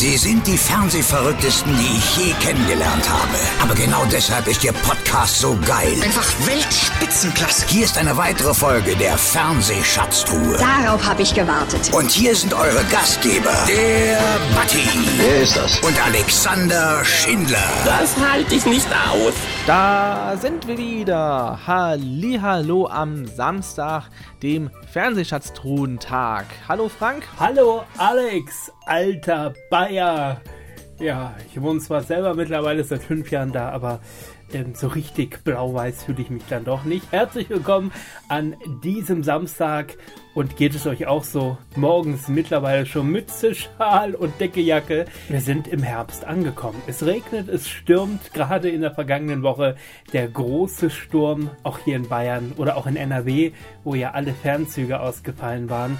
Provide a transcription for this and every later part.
Sie sind die Fernsehverrücktesten, die ich je kennengelernt habe. Aber genau deshalb ist Ihr Podcast so geil. Einfach Weltspitzenklasse. Hier ist eine weitere Folge der Fernsehschatztruhe. Darauf habe ich gewartet. Und hier sind eure Gastgeber, der Batti Wer ist das? und Alexander Schindler. Das halte ich nicht aus. Da sind wir wieder. Hallihallo am Samstag, dem Fernsehschatztruhentag. Hallo Frank. Hallo Alex, alter Bayer. Ja, ich wohne zwar selber mittlerweile seit fünf Jahren da, aber ähm, so richtig blau-weiß fühle ich mich dann doch nicht. Herzlich willkommen an diesem Samstag und geht es euch auch so? Morgens mittlerweile schon Mütze, Schal und Deckejacke. Wir sind im Herbst angekommen. Es regnet, es stürmt, gerade in der vergangenen Woche der große Sturm, auch hier in Bayern oder auch in NRW, wo ja alle Fernzüge ausgefallen waren.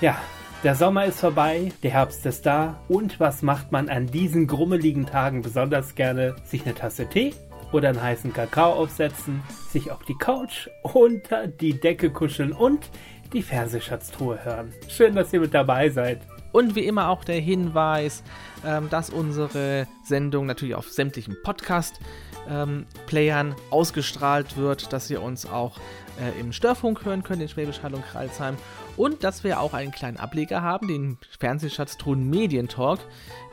Ja, der Sommer ist vorbei, der Herbst ist da und was macht man an diesen grummeligen Tagen besonders gerne? Sich eine Tasse Tee oder einen heißen Kakao aufsetzen, sich auf die Couch unter die Decke kuscheln und die Fernsehschatztruhe hören. Schön, dass ihr mit dabei seid. Und wie immer auch der Hinweis, ähm, dass unsere Sendung natürlich auf sämtlichen Podcast-Playern ausgestrahlt wird, dass ihr uns auch äh, im Störfunk hören könnt, in Schwäbisch Hall und Kralsheim. Und dass wir auch einen kleinen Ableger haben, den Fernsehschatztruhen Medientalk.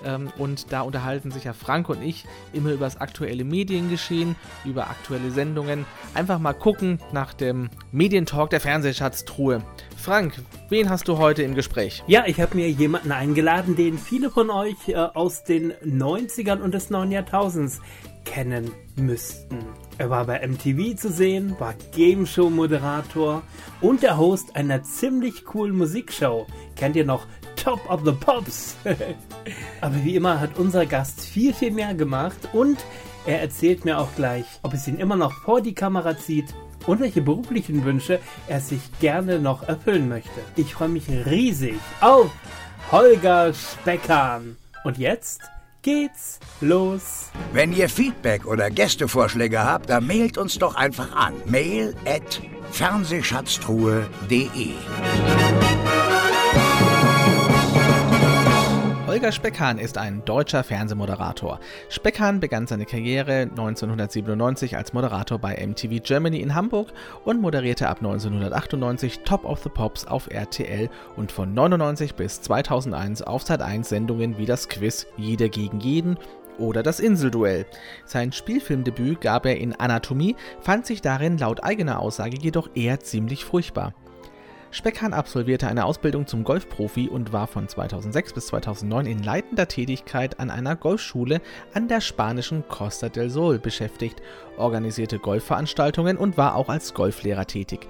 Ähm, und da unterhalten sich ja Frank und ich immer über das aktuelle Mediengeschehen, über aktuelle Sendungen. Einfach mal gucken nach dem Medientalk der Fernsehschatztruhe. Frank, wen hast du heute im Gespräch? Ja, ich habe mir jemanden eingeladen, den viele von euch äh, aus den 90ern und des neuen Jahrtausends kennen müssten. Er war bei MTV zu sehen, war Game Show Moderator und der Host einer ziemlich coolen Musikshow. Kennt ihr noch Top of the Pops? Aber wie immer hat unser Gast viel, viel mehr gemacht und er erzählt mir auch gleich, ob es ihn immer noch vor die Kamera zieht und welche beruflichen Wünsche er sich gerne noch erfüllen möchte. Ich freue mich riesig auf Holger Speckhahn. Und jetzt geht's los. Wenn ihr Feedback oder Gästevorschläge habt, dann mailt uns doch einfach an. Mail at fernsehschatztruhe.de Holger Speckhahn ist ein deutscher Fernsehmoderator. Speckhahn begann seine Karriere 1997 als Moderator bei MTV Germany in Hamburg und moderierte ab 1998 Top of the Pops auf RTL und von 99 bis 2001 auf Sat1 Sendungen wie das Quiz Jeder gegen jeden oder das Inselduell. Sein Spielfilmdebüt gab er in Anatomie, fand sich darin laut eigener Aussage jedoch eher ziemlich furchtbar. Speckhahn absolvierte eine Ausbildung zum Golfprofi und war von 2006 bis 2009 in leitender Tätigkeit an einer Golfschule an der spanischen Costa del Sol beschäftigt, organisierte Golfveranstaltungen und war auch als Golflehrer tätig.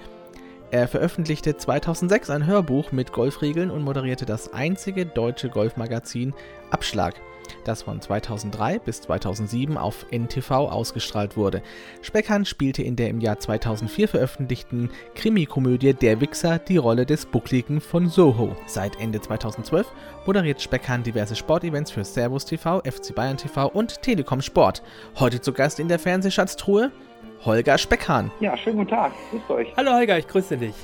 Er veröffentlichte 2006 ein Hörbuch mit Golfregeln und moderierte das einzige deutsche Golfmagazin Abschlag, das von 2003 bis 2007 auf NTV ausgestrahlt wurde. Speckhahn spielte in der im Jahr 2004 veröffentlichten Krimikomödie Der Wichser die Rolle des Buckligen von Soho. Seit Ende 2012 moderiert Speckhahn diverse Sportevents für Servus TV, FC Bayern TV und Telekom Sport. Heute zu Gast in der Fernsehschatztruhe Holger Speckhahn. Ja, schönen guten Tag. Grüßt euch. Hallo Holger, ich grüße dich.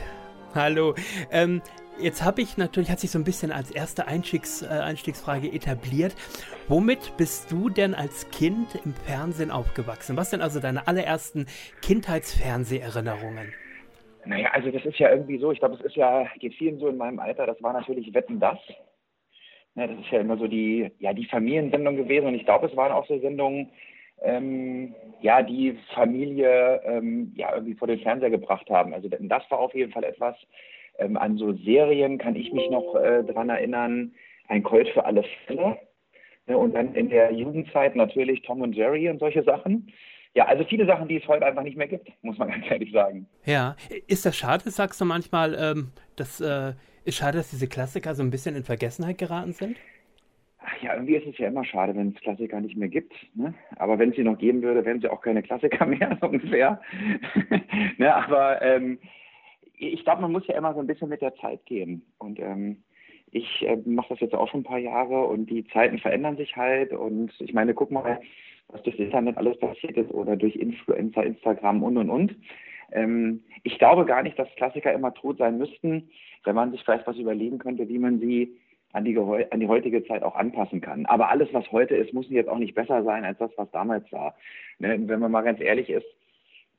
Hallo. Ähm, jetzt habe ich natürlich, hat sich so ein bisschen als erste Einstiegs, äh, Einstiegsfrage etabliert. Womit bist du denn als Kind im Fernsehen aufgewachsen? Was sind also deine allerersten Kindheitsfernseherinnerungen? Naja, also das ist ja irgendwie so, ich glaube, es ist ja, geht vielen so in meinem Alter, das war natürlich Wetten das. Ja, das ist ja immer so die, ja, die Familiensendung gewesen und ich glaube, es waren auch so Sendungen, ähm, ja, die Familie ähm, ja irgendwie vor den Fernseher gebracht haben. Also das war auf jeden Fall etwas. Ähm, an so Serien kann ich mich noch äh, dran erinnern. Ein Colt für alle Fälle. Ne, und dann in der Jugendzeit natürlich Tom und Jerry und solche Sachen. Ja, also viele Sachen, die es heute einfach nicht mehr gibt, muss man ganz ehrlich sagen. Ja, ist das schade, sagst du manchmal, ähm, dass, äh, ist schade, dass diese Klassiker so ein bisschen in Vergessenheit geraten sind? Ach ja, irgendwie ist es ja immer schade, wenn es Klassiker nicht mehr gibt. Ne? Aber wenn es sie noch geben würde, wären sie auch keine Klassiker mehr, so ungefähr. ne? Aber ähm, ich glaube, man muss ja immer so ein bisschen mit der Zeit gehen. Und ähm, ich äh, mache das jetzt auch schon ein paar Jahre und die Zeiten verändern sich halt. Und ich meine, guck mal, was durch das Internet alles passiert ist oder durch Influencer, Instagram und und und. Ähm, ich glaube gar nicht, dass Klassiker immer tot sein müssten, wenn man sich vielleicht was überlegen könnte, wie man sie an die, an die heutige Zeit auch anpassen kann. Aber alles, was heute ist, muss jetzt auch nicht besser sein als das, was damals war. Ne? Wenn man mal ganz ehrlich ist,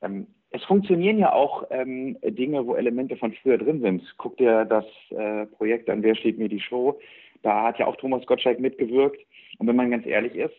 ähm, es funktionieren ja auch ähm, Dinge, wo Elemente von früher drin sind. Guck dir das äh, Projekt an, Wer steht mir die Show? Da hat ja auch Thomas Gottschalk mitgewirkt. Und wenn man ganz ehrlich ist,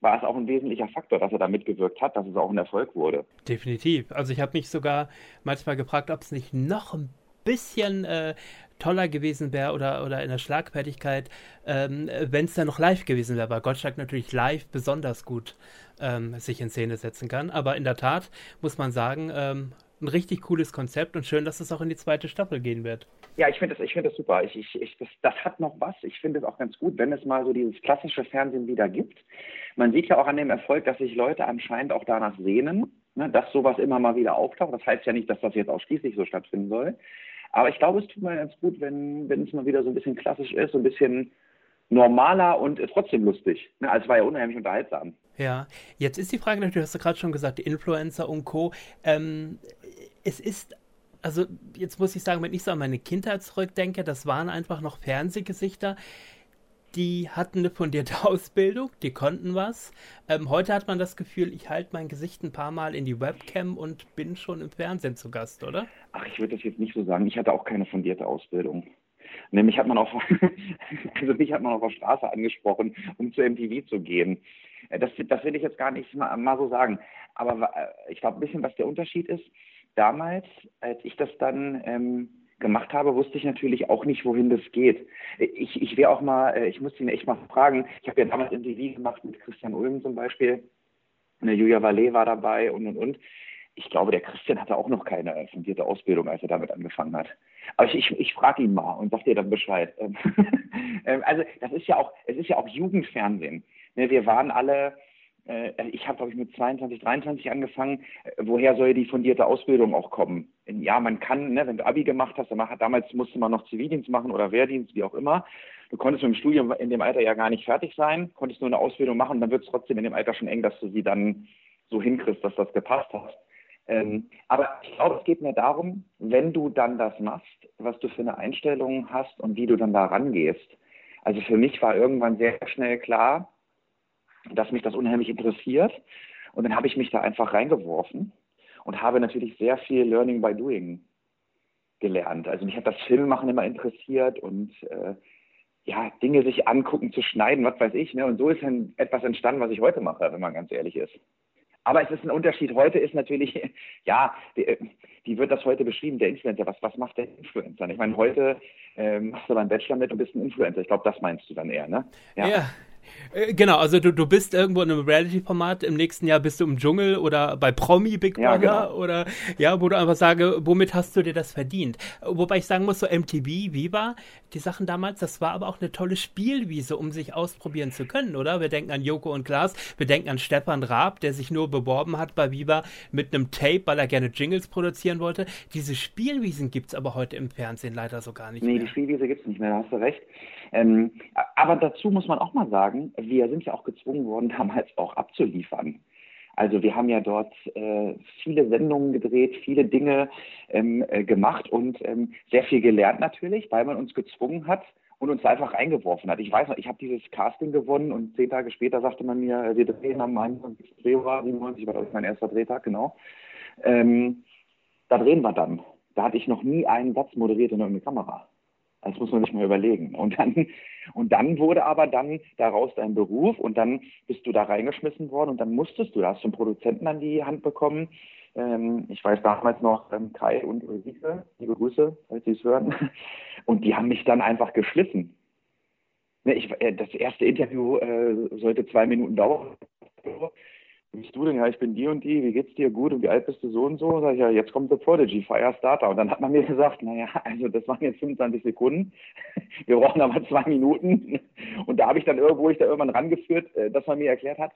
war es auch ein wesentlicher Faktor, dass er da mitgewirkt hat, dass es auch ein Erfolg wurde. Definitiv. Also ich habe mich sogar manchmal gefragt, ob es nicht noch ein bisschen äh, toller gewesen wäre oder, oder in der Schlagfertigkeit, ähm, wenn es dann noch live gewesen wäre, weil Gottschalk natürlich live besonders gut ähm, sich in Szene setzen kann. Aber in der Tat muss man sagen, ähm, ein richtig cooles Konzept und schön, dass es auch in die zweite Staffel gehen wird. Ja, ich finde das, ich das super. Ich, ich, ich, das, das hat noch was. Ich finde es auch ganz gut, wenn es mal so dieses klassische Fernsehen wieder gibt. Man sieht ja auch an dem Erfolg, dass sich Leute anscheinend auch danach sehnen, ne, dass sowas immer mal wieder auftaucht. Das heißt ja nicht, dass das jetzt ausschließlich so stattfinden soll. Aber ich glaube, es tut mir ganz gut, wenn, wenn es mal wieder so ein bisschen klassisch ist, so ein bisschen normaler und trotzdem lustig. Ne? Also es war ja unheimlich unterhaltsam. Ja, jetzt ist die Frage natürlich, hast du gerade schon gesagt, die Influencer und Co. Ähm, es ist, also jetzt muss ich sagen, wenn ich so an meine Kindheit zurückdenke, das waren einfach noch Fernsehgesichter die hatten eine fundierte Ausbildung, die konnten was. Ähm, heute hat man das Gefühl, ich halte mein Gesicht ein paar Mal in die Webcam und bin schon im Fernsehen zu Gast, oder? Ach, ich würde das jetzt nicht so sagen. Ich hatte auch keine fundierte Ausbildung. Nämlich hat man auch, also mich hat man auf der Straße angesprochen, um zu MTV zu gehen. Äh, das, das will ich jetzt gar nicht mal, mal so sagen. Aber äh, ich glaube, ein bisschen, was der Unterschied ist. Damals, als ich das dann ähm, gemacht habe, wusste ich natürlich auch nicht, wohin das geht. Ich, ich wäre auch mal, äh, ich muss ihn echt mal fragen, ich habe ja damals ein TV gemacht mit Christian Ulm zum Beispiel, eine Julia Vallet war dabei und und und. Ich glaube, der Christian hatte auch noch keine fundierte Ausbildung, als er damit angefangen hat. Aber ich, ich, ich frage ihn mal und sag dir dann Bescheid. Ähm, also das ist ja auch, es ist ja auch Jugendfernsehen. Ne, wir waren alle ich habe, glaube ich, mit 22, 23 angefangen. Äh, woher soll die fundierte Ausbildung auch kommen? Ja, man kann, ne, wenn du Abi gemacht hast, dann damals musste man noch Zivildienst machen oder Wehrdienst, wie auch immer. Du konntest mit dem Studium in dem Alter ja gar nicht fertig sein, konntest nur eine Ausbildung machen, dann wird es trotzdem in dem Alter schon eng, dass du sie dann so hinkriegst, dass das gepasst hat. Ähm, aber ich glaube, es geht mir darum, wenn du dann das machst, was du für eine Einstellung hast und wie du dann da rangehst. Also für mich war irgendwann sehr schnell klar, dass mich das unheimlich interessiert. Und dann habe ich mich da einfach reingeworfen und habe natürlich sehr viel Learning by Doing gelernt. Also mich hat das Filmmachen immer interessiert und äh, ja, Dinge sich angucken, zu schneiden, was weiß ich. Ne? Und so ist dann etwas entstanden, was ich heute mache, wenn man ganz ehrlich ist. Aber es ist ein Unterschied. Heute ist natürlich, ja, die, wie wird das heute beschrieben, der Influencer? Was, was macht der Influencer? Ich meine, heute ähm, machst du beim Bachelor mit und bist ein Influencer. Ich glaube, das meinst du dann eher, ne? Ja, ja äh, genau, also du, du bist irgendwo in einem Reality-Format, im nächsten Jahr bist du im Dschungel oder bei Promi Big Brother ja, genau. oder ja, wo du einfach sage, womit hast du dir das verdient? Wobei ich sagen muss, so MTV, Viva, die Sachen damals, das war aber auch eine tolle Spielwiese, um sich ausprobieren zu können, oder? Wir denken an Joko und Klaas, wir denken an Stefan Raab, der sich nur beworben hat bei Viva mit einem Tape, weil er gerne Jingles produzieren wollte. Diese Spielwiesen gibt es aber heute im Fernsehen leider so gar nicht nee, mehr. Nee, die Spielwiese gibt es nicht mehr, da hast du recht. Ähm, aber dazu muss man auch mal sagen, wir sind ja auch gezwungen worden, damals auch abzuliefern. Also wir haben ja dort äh, viele Sendungen gedreht, viele Dinge ähm, äh, gemacht und ähm, sehr viel gelernt natürlich, weil man uns gezwungen hat und uns einfach reingeworfen hat. Ich weiß noch, ich habe dieses Casting gewonnen und zehn Tage später sagte man mir, äh, wir drehen am 21. Februar 97, war ich mein erster Drehtag, genau. Ähm, da drehen wir dann. Da hatte ich noch nie einen Satz moderiert in irgendeiner Kamera. Das muss man sich mal überlegen. Und dann, und dann wurde aber dann daraus dein Beruf und dann bist du da reingeschmissen worden und dann musstest du, da hast du einen Produzenten an die Hand bekommen. Ähm, ich weiß damals noch ähm, Kai und Ulrike, liebe Grüße, falls Sie es hören. Und die haben mich dann einfach geschliffen. Ne, ich, äh, das erste Interview äh, sollte zwei Minuten dauern. Bist du denn? Ja, ich bin die und die, wie geht's dir? Gut, und wie alt bist du so und so? Sag ich, ja, jetzt kommt der Prodigy, Firestarter. Und dann hat man mir gesagt, naja, also das waren jetzt 25 Sekunden, wir brauchen aber zwei Minuten. Und da habe ich dann irgendwo, ich da irgendwann rangeführt, äh, dass man mir erklärt hat,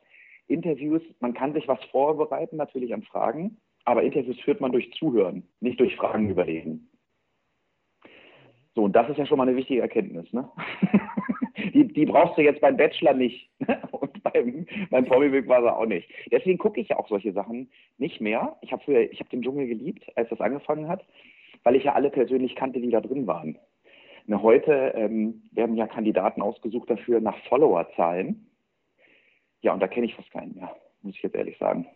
Interviews, man kann sich was vorbereiten, natürlich an Fragen, aber Interviews führt man durch Zuhören, nicht durch Fragen überlegen. So, und das ist ja schon mal eine wichtige Erkenntnis, ne? die, die brauchst du jetzt beim Bachelor nicht. Und beim, beim Promi war er auch nicht. Deswegen gucke ich ja auch solche Sachen nicht mehr. Ich habe ich habe den Dschungel geliebt, als das angefangen hat, weil ich ja alle persönlich kannte, die da drin waren. Ne, heute ähm, werden ja Kandidaten ausgesucht dafür nach Followerzahlen. Ja, und da kenne ich fast keinen mehr, muss ich jetzt ehrlich sagen.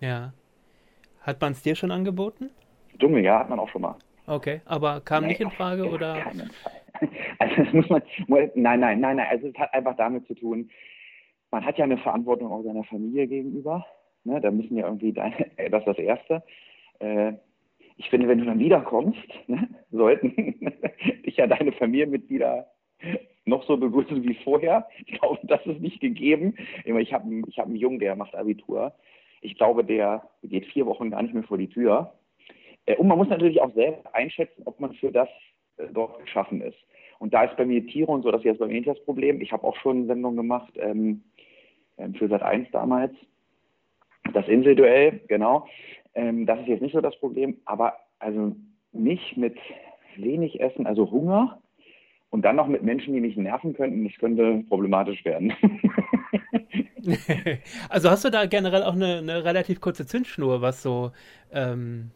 Ja. Hat man es dir schon angeboten? Dumme, ja, hat man auch schon mal. Okay, aber kam nee, nicht in Frage oder? Keinen Fall. Also das muss man, nein, nein, nein, nein. Also es hat einfach damit zu tun, man hat ja eine Verantwortung auch seiner Familie gegenüber. Ne? Da müssen ja irgendwie, deine, das ist das Erste. Äh, ich finde, wenn du dann wiederkommst, ne, sollten dich ja deine Familienmitglieder noch so begrüßen wie vorher. Ich glaube, das ist nicht gegeben. Ich habe ich hab einen Jungen, der macht Abitur. Ich glaube, der geht vier Wochen gar nicht mehr vor die Tür. Äh, und man muss natürlich auch selbst einschätzen, ob man für das äh, dort geschaffen ist. Und da ist bei mir Tiere und so, das ist jetzt bei mir nicht das Problem. Ich habe auch schon Sendungen gemacht ähm, ähm für Sat 1 damals. Das Inselduell, genau. Ähm, das ist jetzt nicht so das Problem, aber also mich mit wenig Essen, also Hunger und dann noch mit Menschen, die mich nerven könnten, das könnte problematisch werden. also hast du da generell auch eine, eine relativ kurze Zündschnur, was so, ähm,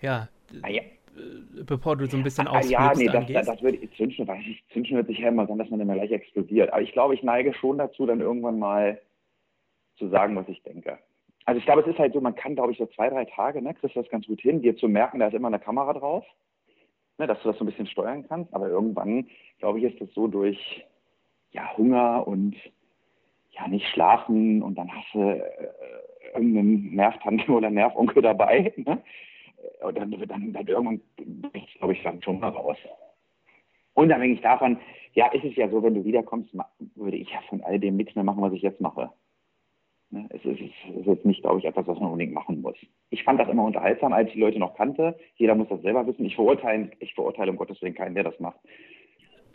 ja, ah, ja, äh, bevor du so ein bisschen ah, Ja, nee, das, das, das würde, Zündschnur, weiß ich, Zündschnur hört sich ja immer so dass man immer gleich explodiert. Aber ich glaube, ich neige schon dazu, dann irgendwann mal zu sagen, was ich denke. Also ich glaube, es ist halt so, man kann, glaube ich, so zwei, drei Tage, ne, kriegst du das ganz gut hin, dir zu merken, da ist immer eine Kamera drauf, ne, dass du das so ein bisschen steuern kannst. Aber irgendwann, glaube ich, ist das so durch ja, Hunger und ja, nicht schlafen und dann hast du äh, irgendeinen Nervtante oder Nervonkel dabei. Ne? Und dann, dann, dann irgendwann glaube ich, dann schon mal raus. Unabhängig davon, ja, ist es ja so, wenn du wiederkommst, würde ich ja von all dem nichts mehr machen, was ich jetzt mache. Ne? Es ist, es ist jetzt nicht, glaube ich, etwas, was man unbedingt machen muss. Ich fand das immer unterhaltsam, als ich die Leute noch kannte. Jeder muss das selber wissen. Ich verurteile, ich verurteile um Gottes Willen keinen, der das macht.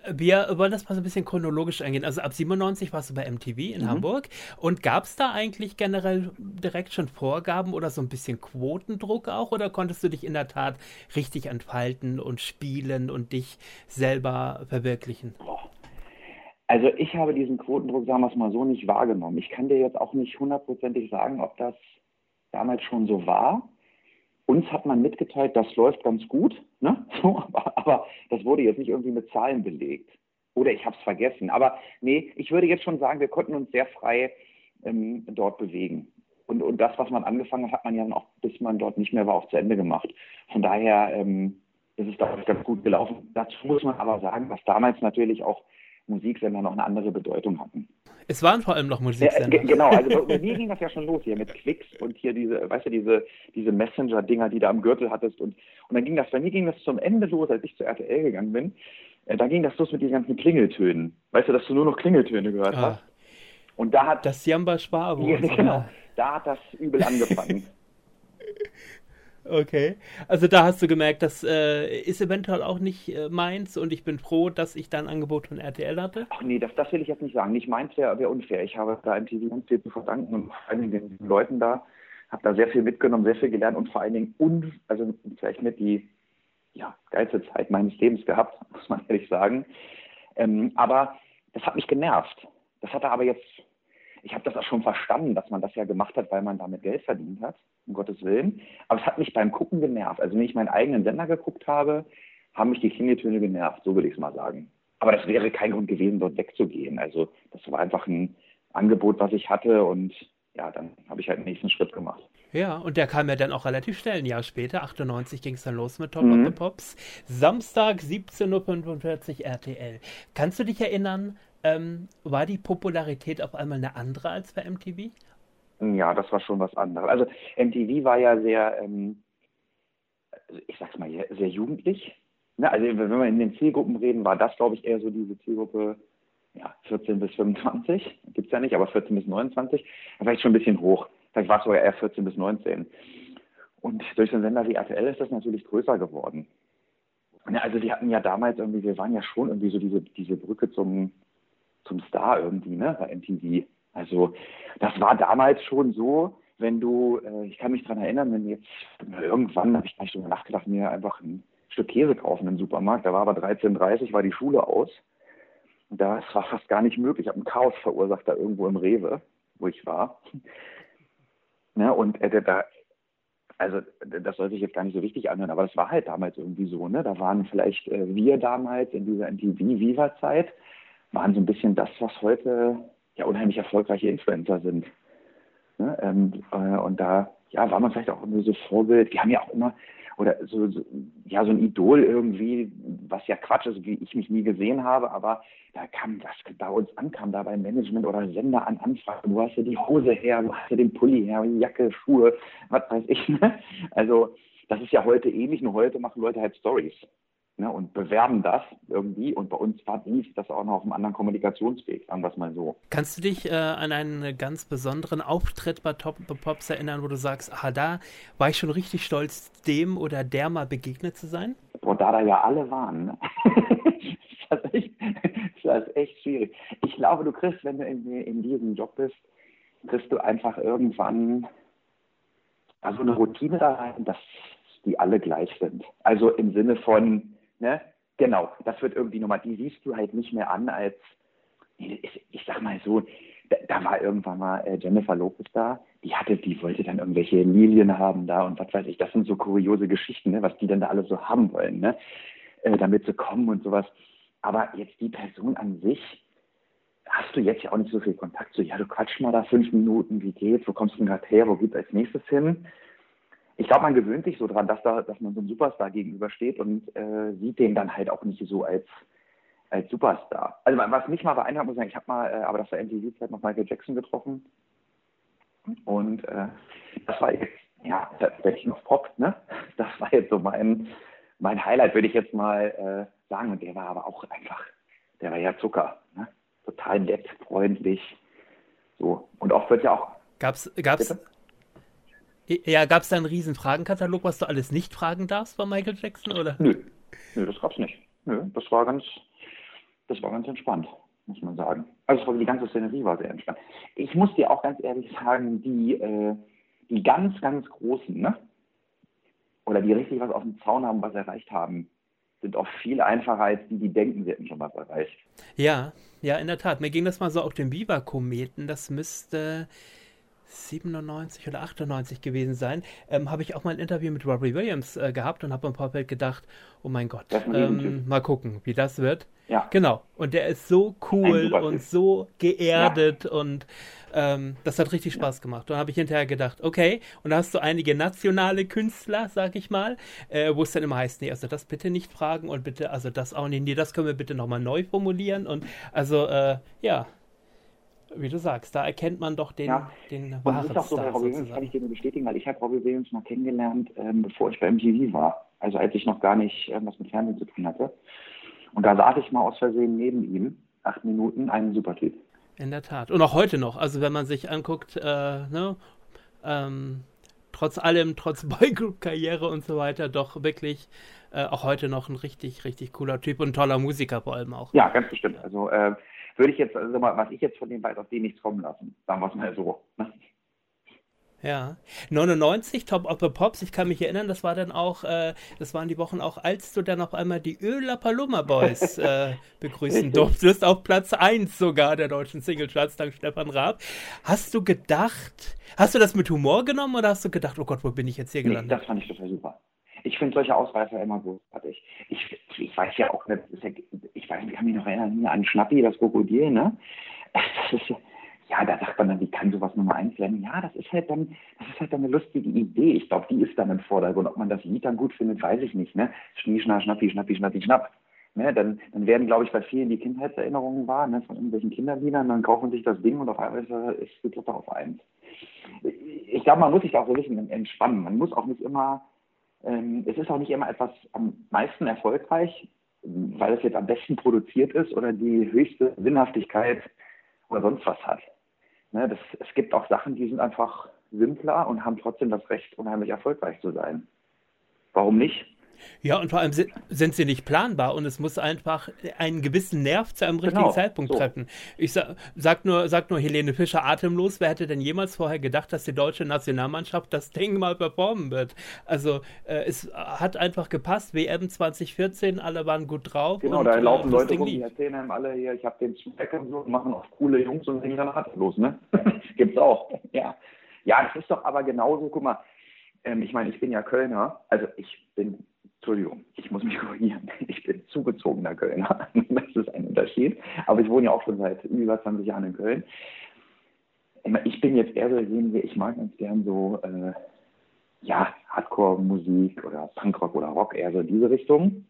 Wir wollen das mal so ein bisschen chronologisch eingehen. Also ab 97 warst du bei MTV in mhm. Hamburg. Und gab es da eigentlich generell direkt schon Vorgaben oder so ein bisschen Quotendruck auch? Oder konntest du dich in der Tat richtig entfalten und spielen und dich selber verwirklichen? Also ich habe diesen Quotendruck, sagen wir es mal so, nicht wahrgenommen. Ich kann dir jetzt auch nicht hundertprozentig sagen, ob das damals schon so war. Uns hat man mitgeteilt, das läuft ganz gut, ne? so, aber, aber, das wurde jetzt nicht irgendwie mit Zahlen belegt. Oder ich habe es vergessen. Aber nee, ich würde jetzt schon sagen, wir konnten uns sehr frei ähm, dort bewegen. Und, und das, was man angefangen hat, hat man ja dann auch, bis man dort nicht mehr war, auch zu Ende gemacht. Von daher ähm, ist es, glaube ich, ganz gut gelaufen. Dazu muss man aber sagen, was damals natürlich auch Musiksender noch eine andere Bedeutung hatten. Es waren vor allem noch Musiksender. Ja, genau, also bei mir ging das ja schon los hier mit Quicks und hier diese, weißt du, diese, diese Messenger-Dinger, die du am Gürtel hattest. Und, und dann ging das, bei mir ging das zum Ende los, als ich zu RTL gegangen bin. Äh, da ging das los mit diesen ganzen Klingeltönen. Weißt du, dass du nur noch Klingeltöne gehört ah. hast. Und da hat. Das Jamba Sparbo. Ja, genau. Da hat das übel angefangen. Okay. Also da hast du gemerkt, das äh, ist eventuell auch nicht äh, meins und ich bin froh, dass ich da ein Angebot von RTL hatte. Ach nee, das, das will ich jetzt nicht sagen. Nicht meins wäre wär unfair. Ich habe da MTV ganz viel zu verdanken und vor allen Dingen den Leuten da, habe da sehr viel mitgenommen, sehr viel gelernt und vor allen Dingen, un, also vielleicht mit die ja, geilste Zeit meines Lebens gehabt, muss man ehrlich sagen. Ähm, aber das hat mich genervt. Das hatte aber jetzt ich habe das auch schon verstanden, dass man das ja gemacht hat, weil man damit Geld verdient hat, um Gottes Willen. Aber es hat mich beim Gucken genervt. Also wenn ich meinen eigenen Sender geguckt habe, haben mich die Klingeltöne genervt, so würde ich es mal sagen. Aber das wäre kein Grund gewesen, dort wegzugehen. Also das war einfach ein Angebot, was ich hatte und ja, dann habe ich halt den nächsten Schritt gemacht. Ja, und der kam ja dann auch relativ schnell, ein Jahr später, 98 ging es dann los mit Top mhm. of the Pops. Samstag 17.45 Uhr RTL. Kannst du dich erinnern, ähm, war die Popularität auf einmal eine andere als bei MTV? Ja, das war schon was anderes. Also MTV war ja sehr, ähm, ich sag's mal, sehr jugendlich. Ne? Also wenn wir in den Zielgruppen reden, war das, glaube ich, eher so diese Zielgruppe ja, 14 bis 25. Gibt's ja nicht, aber 14 bis 29. Vielleicht schon ein bisschen hoch. Vielleicht war es sogar eher 14 bis 19. Und durch so einen Sender wie RTL ist das natürlich größer geworden. Ja, also die hatten ja damals irgendwie, wir waren ja schon irgendwie so diese, diese Brücke zum, zum Star irgendwie, ne, bei MTV. Also das war damals schon so, wenn du, äh, ich kann mich daran erinnern, wenn jetzt irgendwann habe ich gar nicht drüber nachgedacht, mir einfach ein Stück Käse kaufen im Supermarkt. Da war aber 13.30 war die Schule aus. Das war fast gar nicht möglich. Ich habe ein Chaos verursacht da irgendwo im Rewe, wo ich war. Ne, und äh, da also das soll sich jetzt gar nicht so wichtig anhören, aber das war halt damals irgendwie so, ne? Da waren vielleicht äh, wir damals in dieser MTV-Viva-Zeit, waren so ein bisschen das, was heute ja unheimlich erfolgreiche Influencer sind. Ne? Ähm, äh, und da ja, war man vielleicht auch immer so Vorbild. Wir haben ja auch immer, oder so, so, ja, so ein Idol irgendwie, was ja Quatsch ist, wie ich mich nie gesehen habe, aber da kam, was bei uns ankam, da beim Management oder Sender an Anfragen, wo hast du die Hose her, wo hast du den Pulli her, die Jacke, Schuhe, was weiß ich, ne? Also, das ist ja heute ähnlich, nur heute machen Leute halt Stories ne, und bewerben das irgendwie. Und bei uns war dies das auch noch auf einem anderen Kommunikationsweg, sagen wir es mal so. Kannst du dich äh, an einen ganz besonderen Auftritt bei Top Pops erinnern, wo du sagst, ah, da war ich schon richtig stolz, dem oder der mal begegnet zu sein? Boah, da da ja alle waren. Ne? das, ist echt, das ist echt schwierig. Ich glaube, du kriegst, wenn du in, in diesem Job bist, kriegst du einfach irgendwann also eine Routine da rein, dass die alle gleich sind. Also im Sinne von, Ne? Genau, das wird irgendwie nochmal, die siehst du halt nicht mehr an als, ich, ich sag mal so, da, da war irgendwann mal äh, Jennifer Lopez da, die hatte, die wollte dann irgendwelche Lilien haben da und was weiß ich, das sind so kuriose Geschichten, ne, was die dann da alles so haben wollen, ne? Äh, damit sie kommen und sowas. Aber jetzt die Person an sich, hast du jetzt ja auch nicht so viel Kontakt zu, ja, du quatsch mal da fünf Minuten, wie geht's, wo kommst du denn gerade her, wo geht's als nächstes hin? Ich glaube, man gewöhnt sich so dran, dass da, dass man so einem Superstar gegenübersteht und äh, sieht den dann halt auch nicht so als als Superstar. Also was mich mal beeindruckt, muss ich sagen, ich habe mal, äh, aber das war MTV-Zeit noch Michael Jackson getroffen und äh, das war jetzt, ja, da werde ich noch Pop, ne? Das war jetzt so mein mein Highlight, würde ich jetzt mal äh, sagen. Und der war aber auch einfach, der war ja Zucker, ne? total nett, freundlich, so und oft wird ja auch. Gab's, gab's, Bitte? Ja, gab es da einen riesen Fragenkatalog, was du alles nicht fragen darfst bei Michael Jackson, oder? Nö, Nö das gab's nicht. Nö, das war ganz, das war ganz entspannt, muss man sagen. Also die ganze Szenerie war sehr entspannt. Ich muss dir auch ganz ehrlich sagen, die, äh, die ganz, ganz Großen, ne? Oder die richtig was auf dem Zaun haben, was erreicht haben, sind auch viel einfacher, als die, die denken, sie hätten schon was erreicht. Ja, ja, in der Tat. Mir ging das mal so auf den Biber-Kometen. Das müsste 97 oder 98 gewesen sein, ähm, habe ich auch mal ein Interview mit Robbie Williams äh, gehabt und habe im Vorfeld gedacht, oh mein Gott, ähm, mal gucken, wie das wird. Ja. Genau. Und der ist so cool und so geerdet ja. und ähm, das hat richtig Spaß gemacht. Und dann habe ich hinterher gedacht, okay, und da hast du einige nationale Künstler, sag ich mal, äh, wo es dann immer heißt, nee, also das bitte nicht fragen und bitte, also das auch nicht, nee, das können wir bitte nochmal neu formulieren und also, äh, ja, wie du sagst, da erkennt man doch den, ja. den wahren Und das ist auch so bei Robbie Williams, kann ich dir nur bestätigen, weil ich habe Robbie Williams mal kennengelernt, ähm, bevor ich bei MTV war. Also als ich noch gar nicht irgendwas mit Fernsehen zu tun hatte. Und da saß ich mal aus Versehen neben ihm, acht Minuten, ein super Typ. In der Tat. Und auch heute noch. Also wenn man sich anguckt, äh, ne, ähm, trotz allem, trotz Boygroup-Karriere und so weiter, doch wirklich äh, auch heute noch ein richtig, richtig cooler Typ und toller Musiker vor allem auch. Ja, ganz bestimmt. Also äh, würde ich jetzt, also mal, was ich jetzt von dem weiß, auf den nichts kommen lassen. Sagen wir es mal so. Ne? Ja, 99 Top of the Pops, ich kann mich erinnern, das war dann auch, äh, das waren die Wochen auch, als du dann auf einmal die Öla Paloma Boys äh, begrüßen durftest, auf Platz 1 sogar der deutschen Singlecharts, dank Stefan Raab. Hast du gedacht, hast du das mit Humor genommen oder hast du gedacht, oh Gott, wo bin ich jetzt hier gelandet? Nee, das fand ich total super. Ich finde solche Ausreißer immer großartig. Ich, ich weiß ja auch nicht, ich weiß, kann mich noch erinnern an Schnappi, das Krokodil, ne? Das ist, ja, da sagt man dann, wie kann sowas Nummer eins werden? Ja, das ist halt dann, das ist halt dann eine lustige Idee. Ich glaube, die ist dann im Vordergrund. Ob man das Lied dann gut findet, weiß ich nicht, ne? Schnie, schna, schnappi, schnappi, schnappi, schnapp. Ne, dann, dann werden, glaube ich, bei vielen die Kindheitserinnerungen wahr, ne, von irgendwelchen Kinderliedern, dann kaufen sich das Ding und auf einmal ist, ist die Klappe auf eins. Ich glaube, man muss sich da auch so ein bisschen entspannen. Man muss auch nicht immer es ist auch nicht immer etwas am meisten erfolgreich, weil es jetzt am besten produziert ist oder die höchste Sinnhaftigkeit oder sonst was hat. Ne, das, es gibt auch Sachen, die sind einfach simpler und haben trotzdem das Recht, unheimlich erfolgreich zu sein. Warum nicht? Ja, und vor allem sind, sind, sie nicht planbar und es muss einfach einen gewissen Nerv zu einem richtigen genau, Zeitpunkt so. treffen. Ich sag, sag, nur, sag nur Helene Fischer atemlos, wer hätte denn jemals vorher gedacht, dass die deutsche Nationalmannschaft das Ding mal performen wird? Also äh, es hat einfach gepasst, WM 2014, alle waren gut drauf. Genau, und, da laufen äh, Leute rum, die erzählen einem alle hier, ich habe den Zweck und so, machen auch coole Jungs und singen dann atemlos, ne? Gibt's auch, ja. Ja, das ist doch aber genauso, guck mal, ähm, ich meine, ich bin ja Kölner, also ich bin, Entschuldigung, ich muss mich korrigieren, ich bin zugezogener Kölner, das ist ein Unterschied, aber ich wohne ja auch schon seit über 20 Jahren in Köln. Ich bin jetzt eher so derjenige, ich mag ganz gern so, äh, ja, Hardcore-Musik oder Punkrock oder Rock, eher so in diese Richtung.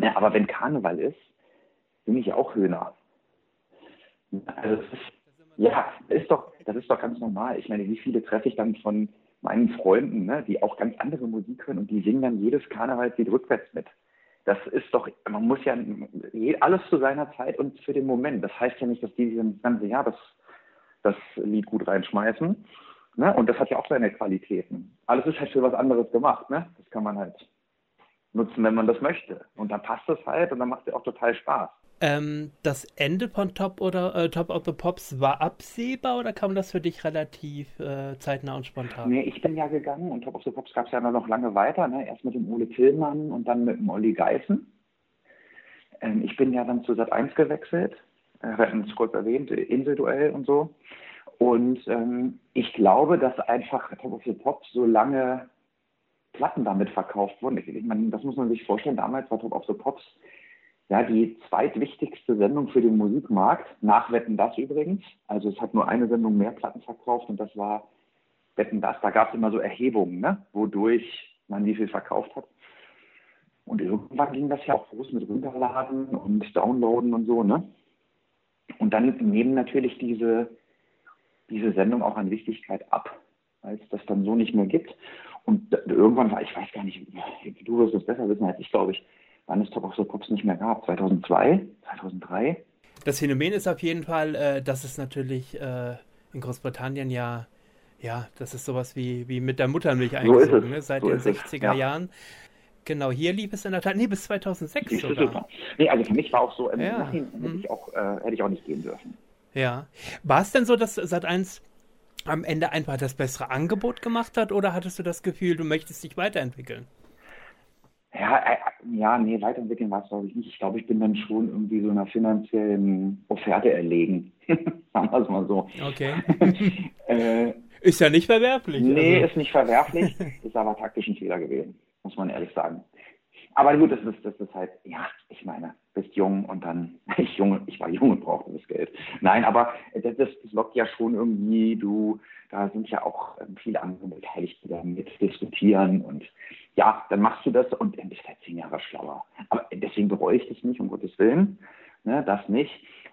Ja, aber wenn Karneval ist, bin ich auch Höhner. Also ja, ist doch, das ist doch ganz normal. Ich meine, wie viele treffe ich dann von meinen Freunden, ne, die auch ganz andere Musik hören und die singen dann jedes Karnevalslied rückwärts mit. Das ist doch, man muss ja alles zu seiner Zeit und für den Moment. Das heißt ja nicht, dass die das ganze Jahr das, das Lied gut reinschmeißen. Ne? Und das hat ja auch seine Qualitäten. Alles ist halt für was anderes gemacht. Ne? Das kann man halt nutzen, wenn man das möchte. Und dann passt es halt und dann macht es auch total Spaß. Ähm, das Ende von Top oder äh, Top of the Pops war absehbar oder kam das für dich relativ äh, zeitnah und spontan? Nee, ich bin ja gegangen und Top of the Pops gab es ja noch lange weiter. Ne? Erst mit dem Ole Tillmann und dann mit dem Olli Geißen. Ähm, ich bin ja dann zu Sat 1 gewechselt. Äh, kurz erwähnt, Inselduell und so. Und ähm, ich glaube, dass einfach Top of the Pops so lange Platten damit verkauft wurden. Ich, ich meine, das muss man sich vorstellen. Damals war Top of the Pops ja, die zweitwichtigste Sendung für den Musikmarkt, nach Wetten das übrigens. Also es hat nur eine Sendung mehr Platten verkauft und das war Wetten das. Da gab es immer so Erhebungen, ne? wodurch man wie viel verkauft hat. Und irgendwann ging das ja auch groß mit Runterladen und Downloaden und so, ne? Und dann nehmen natürlich diese, diese Sendung auch an Wichtigkeit ab, als das dann so nicht mehr gibt. Und irgendwann war, ich weiß gar nicht, du wirst es besser wissen als ich, glaube ich, wann es Top of the Pops nicht mehr gab. 2002, 2003. Das Phänomen ist auf jeden Fall, äh, dass es natürlich äh, in Großbritannien ja, ja, das ist sowas wie, wie mit der Muttermilch eingezogen, so ne? seit so den 60er ja. Jahren. Genau, hier lief es in der Tat, nee, bis 2006 sogar. Super. Nee, also für mich war auch so, im ja. Nachhinein hätte mhm. ich, auch, äh, hätte ich auch nicht gehen dürfen. Ja. War es denn so, dass Sat 1 am Ende einfach das bessere Angebot gemacht hat oder hattest du das Gefühl, du möchtest dich weiterentwickeln? Ja, äh, ja, nee, weiterentwickeln war es, glaube ich, nicht. Ich glaube, ich bin dann schon irgendwie so einer finanziellen Offerte erlegen. Sagen wir es mal so. Okay. äh, ist ja nicht verwerflich. Nee, also. ist nicht verwerflich, ist aber taktisch ein Fehler gewesen, muss man ehrlich sagen. Aber gut, das ist, das ist halt, ja, ich meine, bist jung und dann, ich junge, ich war jung und brauchte das Geld. Nein, aber das, das, lockt ja schon irgendwie, du, da sind ja auch ähm, viele andere Beteiligte, die da mit diskutieren und ja, dann machst du das und dann bist halt zehn Jahre schlauer. Aber deswegen bereue ich das nicht, um Gottes Willen, ne, das nicht.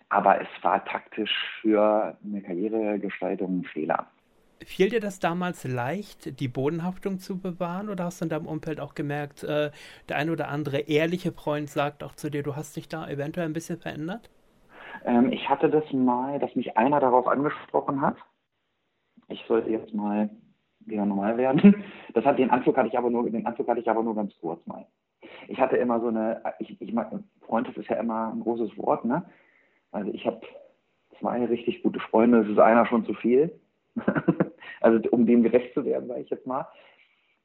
Aber es war taktisch für eine Karrieregestaltung ein Fehler. Fiel dir das damals leicht, die Bodenhaftung zu bewahren oder hast du in deinem Umfeld auch gemerkt, äh, der ein oder andere ehrliche Freund sagt auch zu dir, du hast dich da eventuell ein bisschen verändert? Ähm, ich hatte das mal, dass mich einer darauf angesprochen hat. Ich sollte jetzt mal wieder normal werden. Das hat den Anflug hatte ich aber nur, den Anflug hatte ich aber nur ganz kurz mal. Ich hatte immer so eine, ich, ich mag, Freundschaft ist ja immer ein großes Wort, ne? Also ich habe zwei richtig gute Freunde, es ist einer schon zu viel. also um dem gerecht zu werden, sage ich jetzt mal.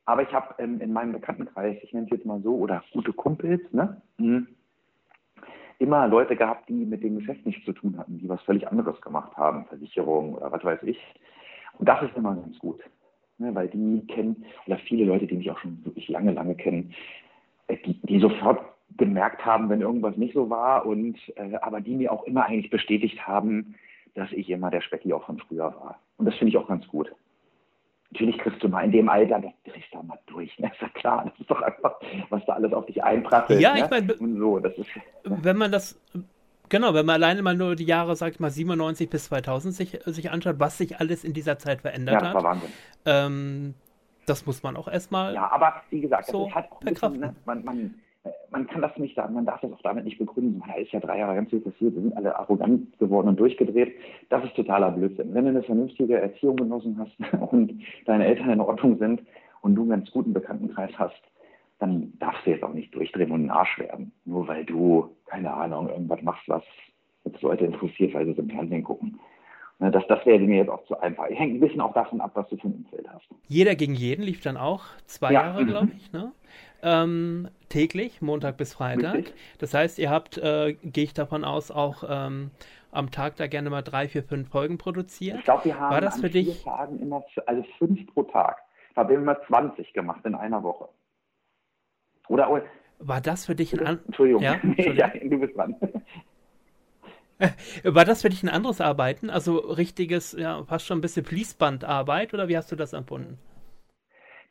Aber ich habe ähm, in meinem Bekanntenkreis, ich nenne es jetzt mal so, oder gute Kumpels, ne? Mhm. immer Leute gehabt, die mit dem Geschäft nichts zu tun hatten, die was völlig anderes gemacht haben, Versicherung oder was weiß ich. Und das ist immer ganz gut, ne? weil die kennen, oder viele Leute, die mich auch schon wirklich lange, lange kennen, äh, die, die sofort gemerkt haben, wenn irgendwas nicht so war und äh, aber die mir auch immer eigentlich bestätigt haben, dass ich immer der Specki auch von früher war. Und das finde ich auch ganz gut. Natürlich kriegst du mal in dem Alter, das drehst du mal durch, ne? ist ja klar. Das ist doch einfach, was da alles auf dich einprasselt. Ja, ne? ich meine, so, wenn man das, genau, wenn man alleine mal nur die Jahre, sag ich mal, 97 bis 2000 sich, sich anschaut, was sich alles in dieser Zeit verändert hat. Ja, das war Wahnsinn. Ähm, das muss man auch erstmal. Ja, aber wie gesagt, so das ist halt auch bisschen, ne? man, man man kann das nicht sagen, man darf das auch damit nicht begründen. Da ist ja drei Jahre ganz viel passiert, wir sind alle arrogant geworden und durchgedreht. Das ist totaler Blödsinn. Wenn du eine vernünftige Erziehung genossen hast und deine Eltern in Ordnung sind und du einen ganz guten Bekanntenkreis hast, dann darfst du jetzt auch nicht durchdrehen und ein Arsch werden. Nur weil du, keine Ahnung, irgendwas machst, was jetzt Leute interessiert, weil sie es im Fernsehen gucken. Ne, das, das wäre mir jetzt auch zu einfach. Hängt ein bisschen auch davon ab, was du für ein Umfeld hast. Jeder gegen jeden lief dann auch zwei ja. Jahre, glaube ich. Ne? ähm, täglich, Montag bis Freitag. Richtig. Das heißt, ihr habt, äh, gehe ich davon aus, auch ähm, am Tag da gerne mal drei, vier, fünf Folgen produziert. Ich glaube, wir haben War das für dich? Tagen immer, also fünf pro Tag. habe immer 20 gemacht in einer Woche. Oder war das für dich ein an Entschuldigung. Ja, Entschuldigung. ja, du bist dran. War das für dich ein anderes Arbeiten? Also richtiges, ja, fast schon ein bisschen Fließbandarbeit oder wie hast du das empfunden?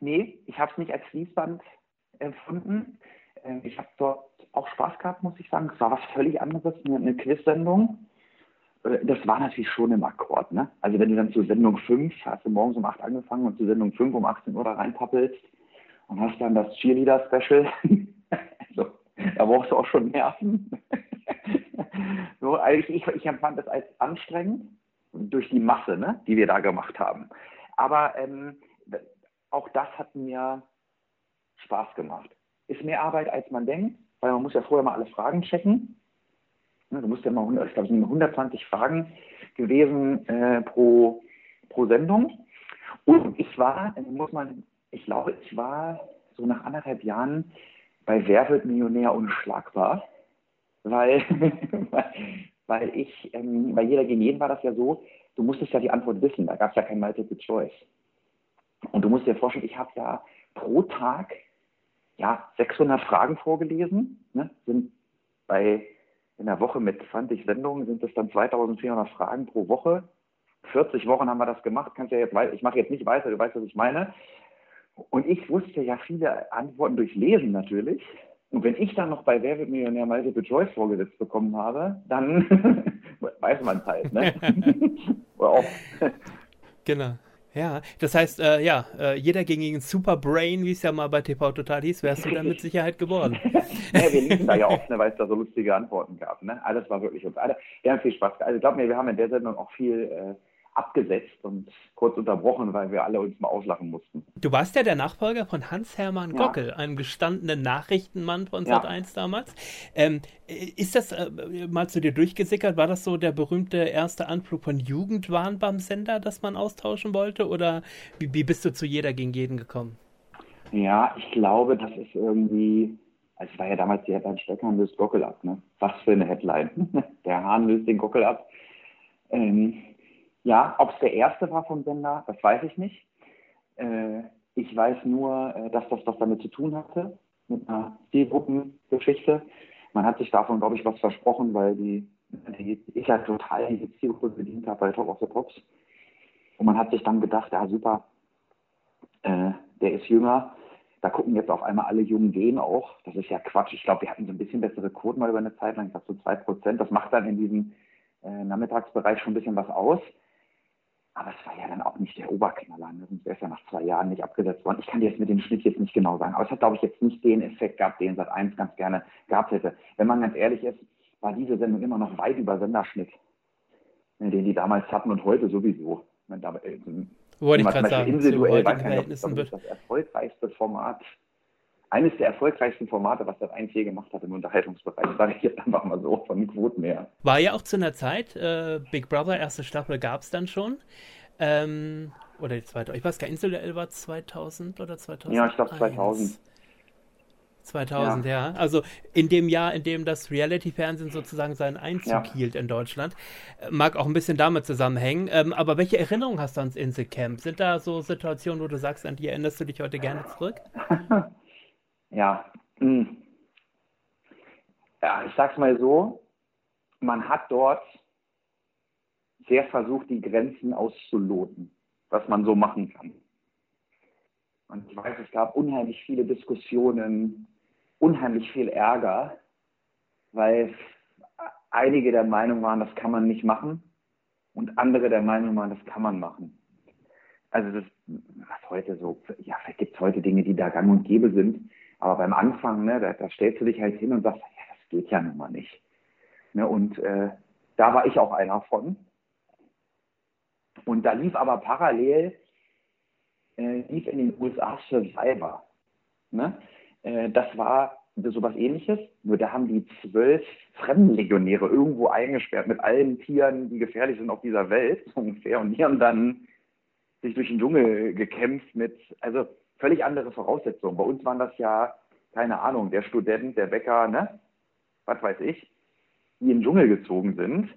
Nee, ich habe es nicht als Fließband empfunden. Ähm, ich habe dort auch Spaß gehabt, muss ich sagen. Es war was völlig anderes, eine, eine Quiz-Sendung. Äh, das war natürlich schon im Akkord. Ne? Also wenn du dann zu Sendung 5, hast du morgens um 8 angefangen und zu Sendung 5 um 18 Uhr da reinpappelst und hast dann das Cheerleader-Special. also, da brauchst du auch schon Nerven. so, also ich, ich, empfand das als anstrengend durch die Masse, ne, die wir da gemacht haben. Aber ähm, auch das hat mir Spaß gemacht. Ist mehr Arbeit, als man denkt, weil man muss ja vorher mal alle Fragen checken. Du musst ja mal, ich glaube, es sind 120 Fragen gewesen äh, pro, pro Sendung. Und ich war, muss man, ich glaube, ich war so nach anderthalb Jahren bei Wer wird Millionär unschlagbar, weil, weil ich, ähm, bei jeder gegen jeden war das ja so, du musstest ja die Antwort wissen, da gab es ja kein Multiple Choice. Und du musst dir vorstellen, ich habe ja pro Tag ja, 600 Fragen vorgelesen, ne, sind bei in der Woche mit 20 Sendungen sind es dann 2400 Fragen pro Woche. 40 Wochen haben wir das gemacht. Kannst ja jetzt, ich mache jetzt nicht weiter, du weißt, was ich meine. Und ich wusste ja viele Antworten durch Lesen natürlich. Und wenn ich dann noch bei Wer wird Millionär Multiple Choice vorgesetzt bekommen habe, dann weiß man es halt. Ne? genau. Ja, das heißt, äh, ja, äh, jeder gegen den Super Brain, wie es ja mal bei TV Total hieß, wärst du dann mit Sicherheit geworden. ja, wir liefen da ja oft, ne, weil es da so lustige Antworten gab. Ne? Alles war wirklich uns alle. Wir haben viel Spaß. Also glaub mir, wir haben in der Sendung auch viel äh, abgesetzt und kurz unterbrochen, weil wir alle uns mal auslachen mussten. Du warst ja der Nachfolger von Hans-Hermann ja. Gockel, einem gestandenen Nachrichtenmann von ja. Sat1 damals. Ähm, ist das äh, mal zu dir durchgesickert? War das so der berühmte erste Anflug von Jugendwahn beim Sender, das man austauschen wollte? Oder wie, wie bist du zu jeder gegen jeden gekommen? Ja, ich glaube, das ist irgendwie also es war ja damals die Headline Steckern löst Gockel ab. Ne? Was für eine Headline. Der Hahn löst den Gockel ab. Ähm, ja, ob es der erste war vom Sender, das weiß ich nicht. Äh, ich weiß nur, äh, dass das was damit zu tun hatte, mit einer Zielgruppengeschichte. Man hat sich davon, glaube ich, was versprochen, weil die, die ich halt total diese Zielgruppe bedient habe bei Top of the Pops. Und man hat sich dann gedacht, ja super, äh, der ist jünger, da gucken jetzt auf einmal alle Jungen gehen auch. Das ist ja Quatsch. Ich glaube, wir hatten so ein bisschen bessere Quoten mal über eine Zeit lang, ich glaube so zwei Prozent. Das macht dann in diesem äh, Nachmittagsbereich schon ein bisschen was aus. Aber es war ja dann auch nicht der Oberknaller, ne? sonst wäre es ja nach zwei Jahren nicht abgesetzt worden. Ich kann dir jetzt mit dem Schnitt jetzt nicht genau sagen, aber es hat, glaube ich, jetzt nicht den Effekt gehabt, den Sat 1 ganz gerne gehabt hätte. Wenn man ganz ehrlich ist, war diese Sendung immer noch weit über Senderschnitt, den die damals hatten und heute sowieso. Wenn da, äh, Wollte ich gerade sagen, individuell, weiß nicht, das erfolgreichste Format eines der erfolgreichsten Formate, was das eins je gemacht hat im Unterhaltungsbereich, sage ich jetzt einfach mal so, von Quoten her. War ja auch zu einer Zeit, äh, Big Brother, erste Staffel gab es dann schon. Ähm, oder die zweite, ich weiß gar nicht, Insel war 2000 oder 2000? Ja, ich glaube 2000. 2000, ja. ja. Also in dem Jahr, in dem das Reality-Fernsehen sozusagen seinen Einzug ja. hielt in Deutschland. Äh, mag auch ein bisschen damit zusammenhängen. Ähm, aber welche Erinnerungen hast du ans Inselcamp? Sind da so Situationen, wo du sagst, an die erinnerst du dich heute gerne zurück? ja, hm. ja, ich sag's mal so, man hat dort sehr versucht, die Grenzen auszuloten, was man so machen kann. Und ich weiß, es gab unheimlich viele Diskussionen, unheimlich viel Ärger, weil einige der Meinung waren, das kann man nicht machen und andere der Meinung waren, das kann man machen. Also das, was heute so, ja, vielleicht gibt es heute Dinge, die da gang und gäbe sind, aber beim Anfang, ne, da, da stellst du dich halt hin und sagst, ja, das geht ja nun mal nicht. Ne, und äh, da war ich auch einer von. Und da lief aber parallel, äh, lief in den USA Survivor. Ne? Äh, das war so was ähnliches, nur da haben die zwölf Fremdenlegionäre irgendwo eingesperrt mit allen Tieren, die gefährlich sind auf dieser Welt, ungefähr. Und die haben dann sich durch den Dschungel gekämpft mit, also völlig andere Voraussetzungen. Bei uns waren das ja, keine Ahnung, der Student, der Bäcker, ne? Was weiß ich, die in den Dschungel gezogen sind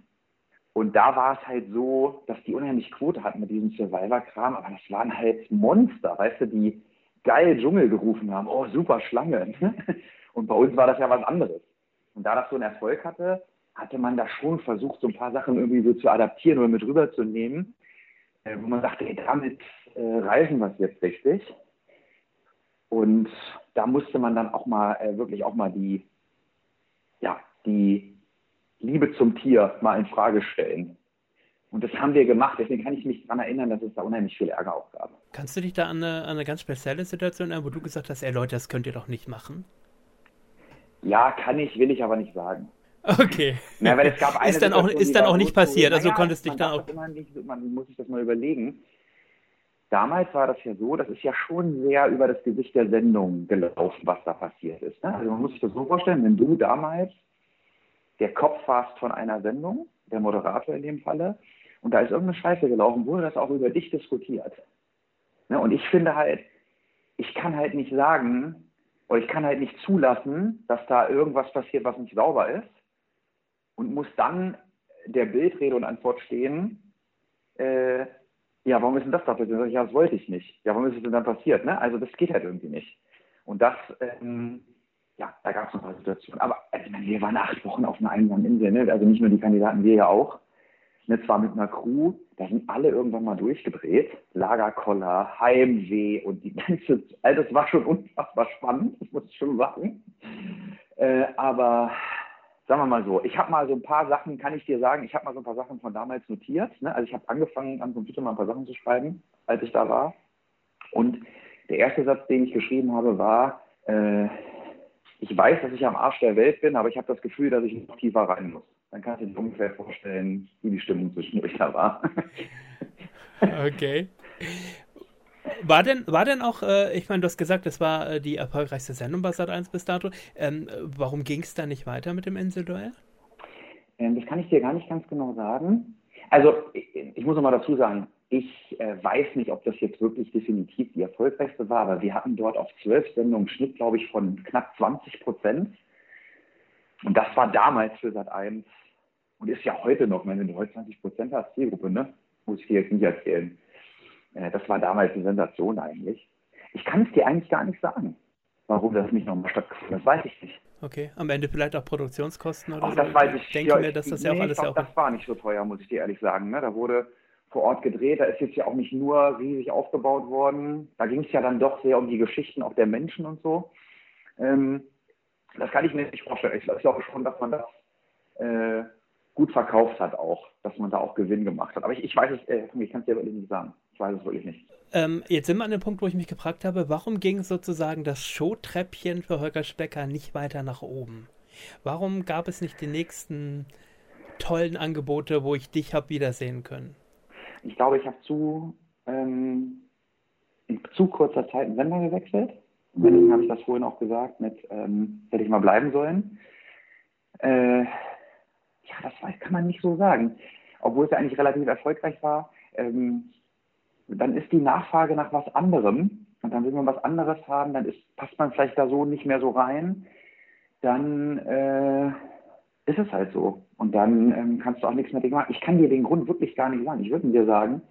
Und da war es halt so, dass die unheimlich Quote hatten mit diesem Survivor-Kram, aber das waren halt Monster, weißt du, die geil Dschungel gerufen haben, oh super Schlange. Und bei uns war das ja was anderes. Und da das so einen Erfolg hatte, hatte man da schon versucht, so ein paar Sachen irgendwie so zu adaptieren oder mit rüberzunehmen, äh, wo man sagte, ey, damit äh, reisen wir es jetzt richtig. Und da musste man dann auch mal äh, wirklich auch mal die, ja, die Liebe zum Tier mal in Frage stellen. Und das haben wir gemacht. Deswegen kann ich mich daran erinnern, dass es da unheimlich viel Ärger auch gab. Kannst du dich da an eine, an eine ganz spezielle Situation erinnern, wo du gesagt hast, ey Leute, das könnt ihr doch nicht machen? Ja, kann ich, will ich aber nicht sagen. Okay. Ja, weil es gab eine ist dann auch, ist dann auch nicht passiert, also naja, konntest dich dann auch... Nicht, man muss sich das mal überlegen. Damals war das ja so, das ist ja schon sehr über das Gesicht der Sendung gelaufen, was da passiert ist. Ne? Also man muss sich das so vorstellen, wenn du damals der Kopf warst von einer Sendung, der Moderator in dem Falle, und da ist irgendeine Scheiße gelaufen, wurde das auch über dich diskutiert. Ne? Und ich finde halt, ich kann halt nicht sagen, oder ich kann halt nicht zulassen, dass da irgendwas passiert, was nicht sauber ist, und muss dann der Bildrede und Antwort stehen, äh, ja, warum ist denn das da passiert? Ja, das wollte ich nicht. Ja, warum ist es denn dann passiert? Ne? Also das geht halt irgendwie nicht. Und das, ähm, ja, da gab es ein paar Situationen. Aber also, wir waren acht Wochen auf einer einsamen Insel, ne? also nicht nur die Kandidaten, wir ja auch. Ne, zwar mit einer Crew, da sind alle irgendwann mal durchgedreht. Lagerkoller, Heimweh und die ganze, also das war schon unfassbar spannend, das muss ich schon sagen. Äh, aber sagen wir mal so, ich habe mal so ein paar Sachen, kann ich dir sagen, ich habe mal so ein paar Sachen von damals notiert. Ne? Also ich habe angefangen, am Computer mal ein paar Sachen zu schreiben, als ich da war. Und der erste Satz, den ich geschrieben habe, war, äh, ich weiß, dass ich am Arsch der Welt bin, aber ich habe das Gefühl, dass ich noch tiefer rein muss. Dann kannst du dir ungefähr vorstellen, wie die Stimmung zwischendurch da war. okay. War denn, war denn auch, äh, ich meine, du hast gesagt, das war äh, die erfolgreichste Sendung bei Sat 1 bis dato. Ähm, warum ging es da nicht weiter mit dem Inselduell? Ähm, das kann ich dir gar nicht ganz genau sagen. Also, ich, ich muss noch mal dazu sagen, ich äh, weiß nicht, ob das jetzt wirklich definitiv die erfolgreichste war, aber wir hatten dort auf zwölf Sendungen Schnitt, glaube ich, von knapp 20 Prozent. Und das war damals für Sat 1 und ist ja heute noch, wenn du heute 20 Prozent hast, Zielgruppe, ne? Muss ich dir jetzt nicht erzählen. Äh, das war damals eine Sensation eigentlich. Ich kann es dir eigentlich gar nicht sagen, warum das nicht nochmal stattgefunden hat. Das weiß ich nicht. Okay, am Ende vielleicht auch Produktionskosten oder Ach, so. Das weiß ich. ich denke ja, mir, dass das ja auch alles glaub, ja auch. Das war nicht so teuer, muss ich dir ehrlich sagen. Ne? Da wurde vor Ort gedreht. Da ist jetzt ja auch nicht nur riesig aufgebaut worden. Da ging es ja dann doch sehr um die Geschichten auch der Menschen und so. Ähm, das kann ich mir nicht vorstellen. Ich glaube schon, dass man das äh, gut verkauft hat auch, dass man da auch Gewinn gemacht hat. Aber ich, ich weiß es, äh, ich kann es dir wirklich nicht sagen. Ich weiß es wirklich nicht. Ähm, jetzt sind wir an dem Punkt, wo ich mich gefragt habe, warum ging sozusagen das Showtreppchen für Holger Specker nicht weiter nach oben? Warum gab es nicht die nächsten tollen Angebote, wo ich dich habe wiedersehen können? Ich glaube, ich habe zu, ähm, in zu kurzer Zeit einen Sender gewechselt. Deswegen habe ich das vorhin auch gesagt, mit ähm, hätte ich mal bleiben sollen. Äh, das kann man nicht so sagen. Obwohl es ja eigentlich relativ erfolgreich war. Ähm, dann ist die Nachfrage nach was anderem und dann will man was anderes haben, dann ist, passt man vielleicht da so nicht mehr so rein, dann äh, ist es halt so. Und dann ähm, kannst du auch nichts mehr dagegen machen. Ich kann dir den Grund wirklich gar nicht sagen. Ich würde dir sagen,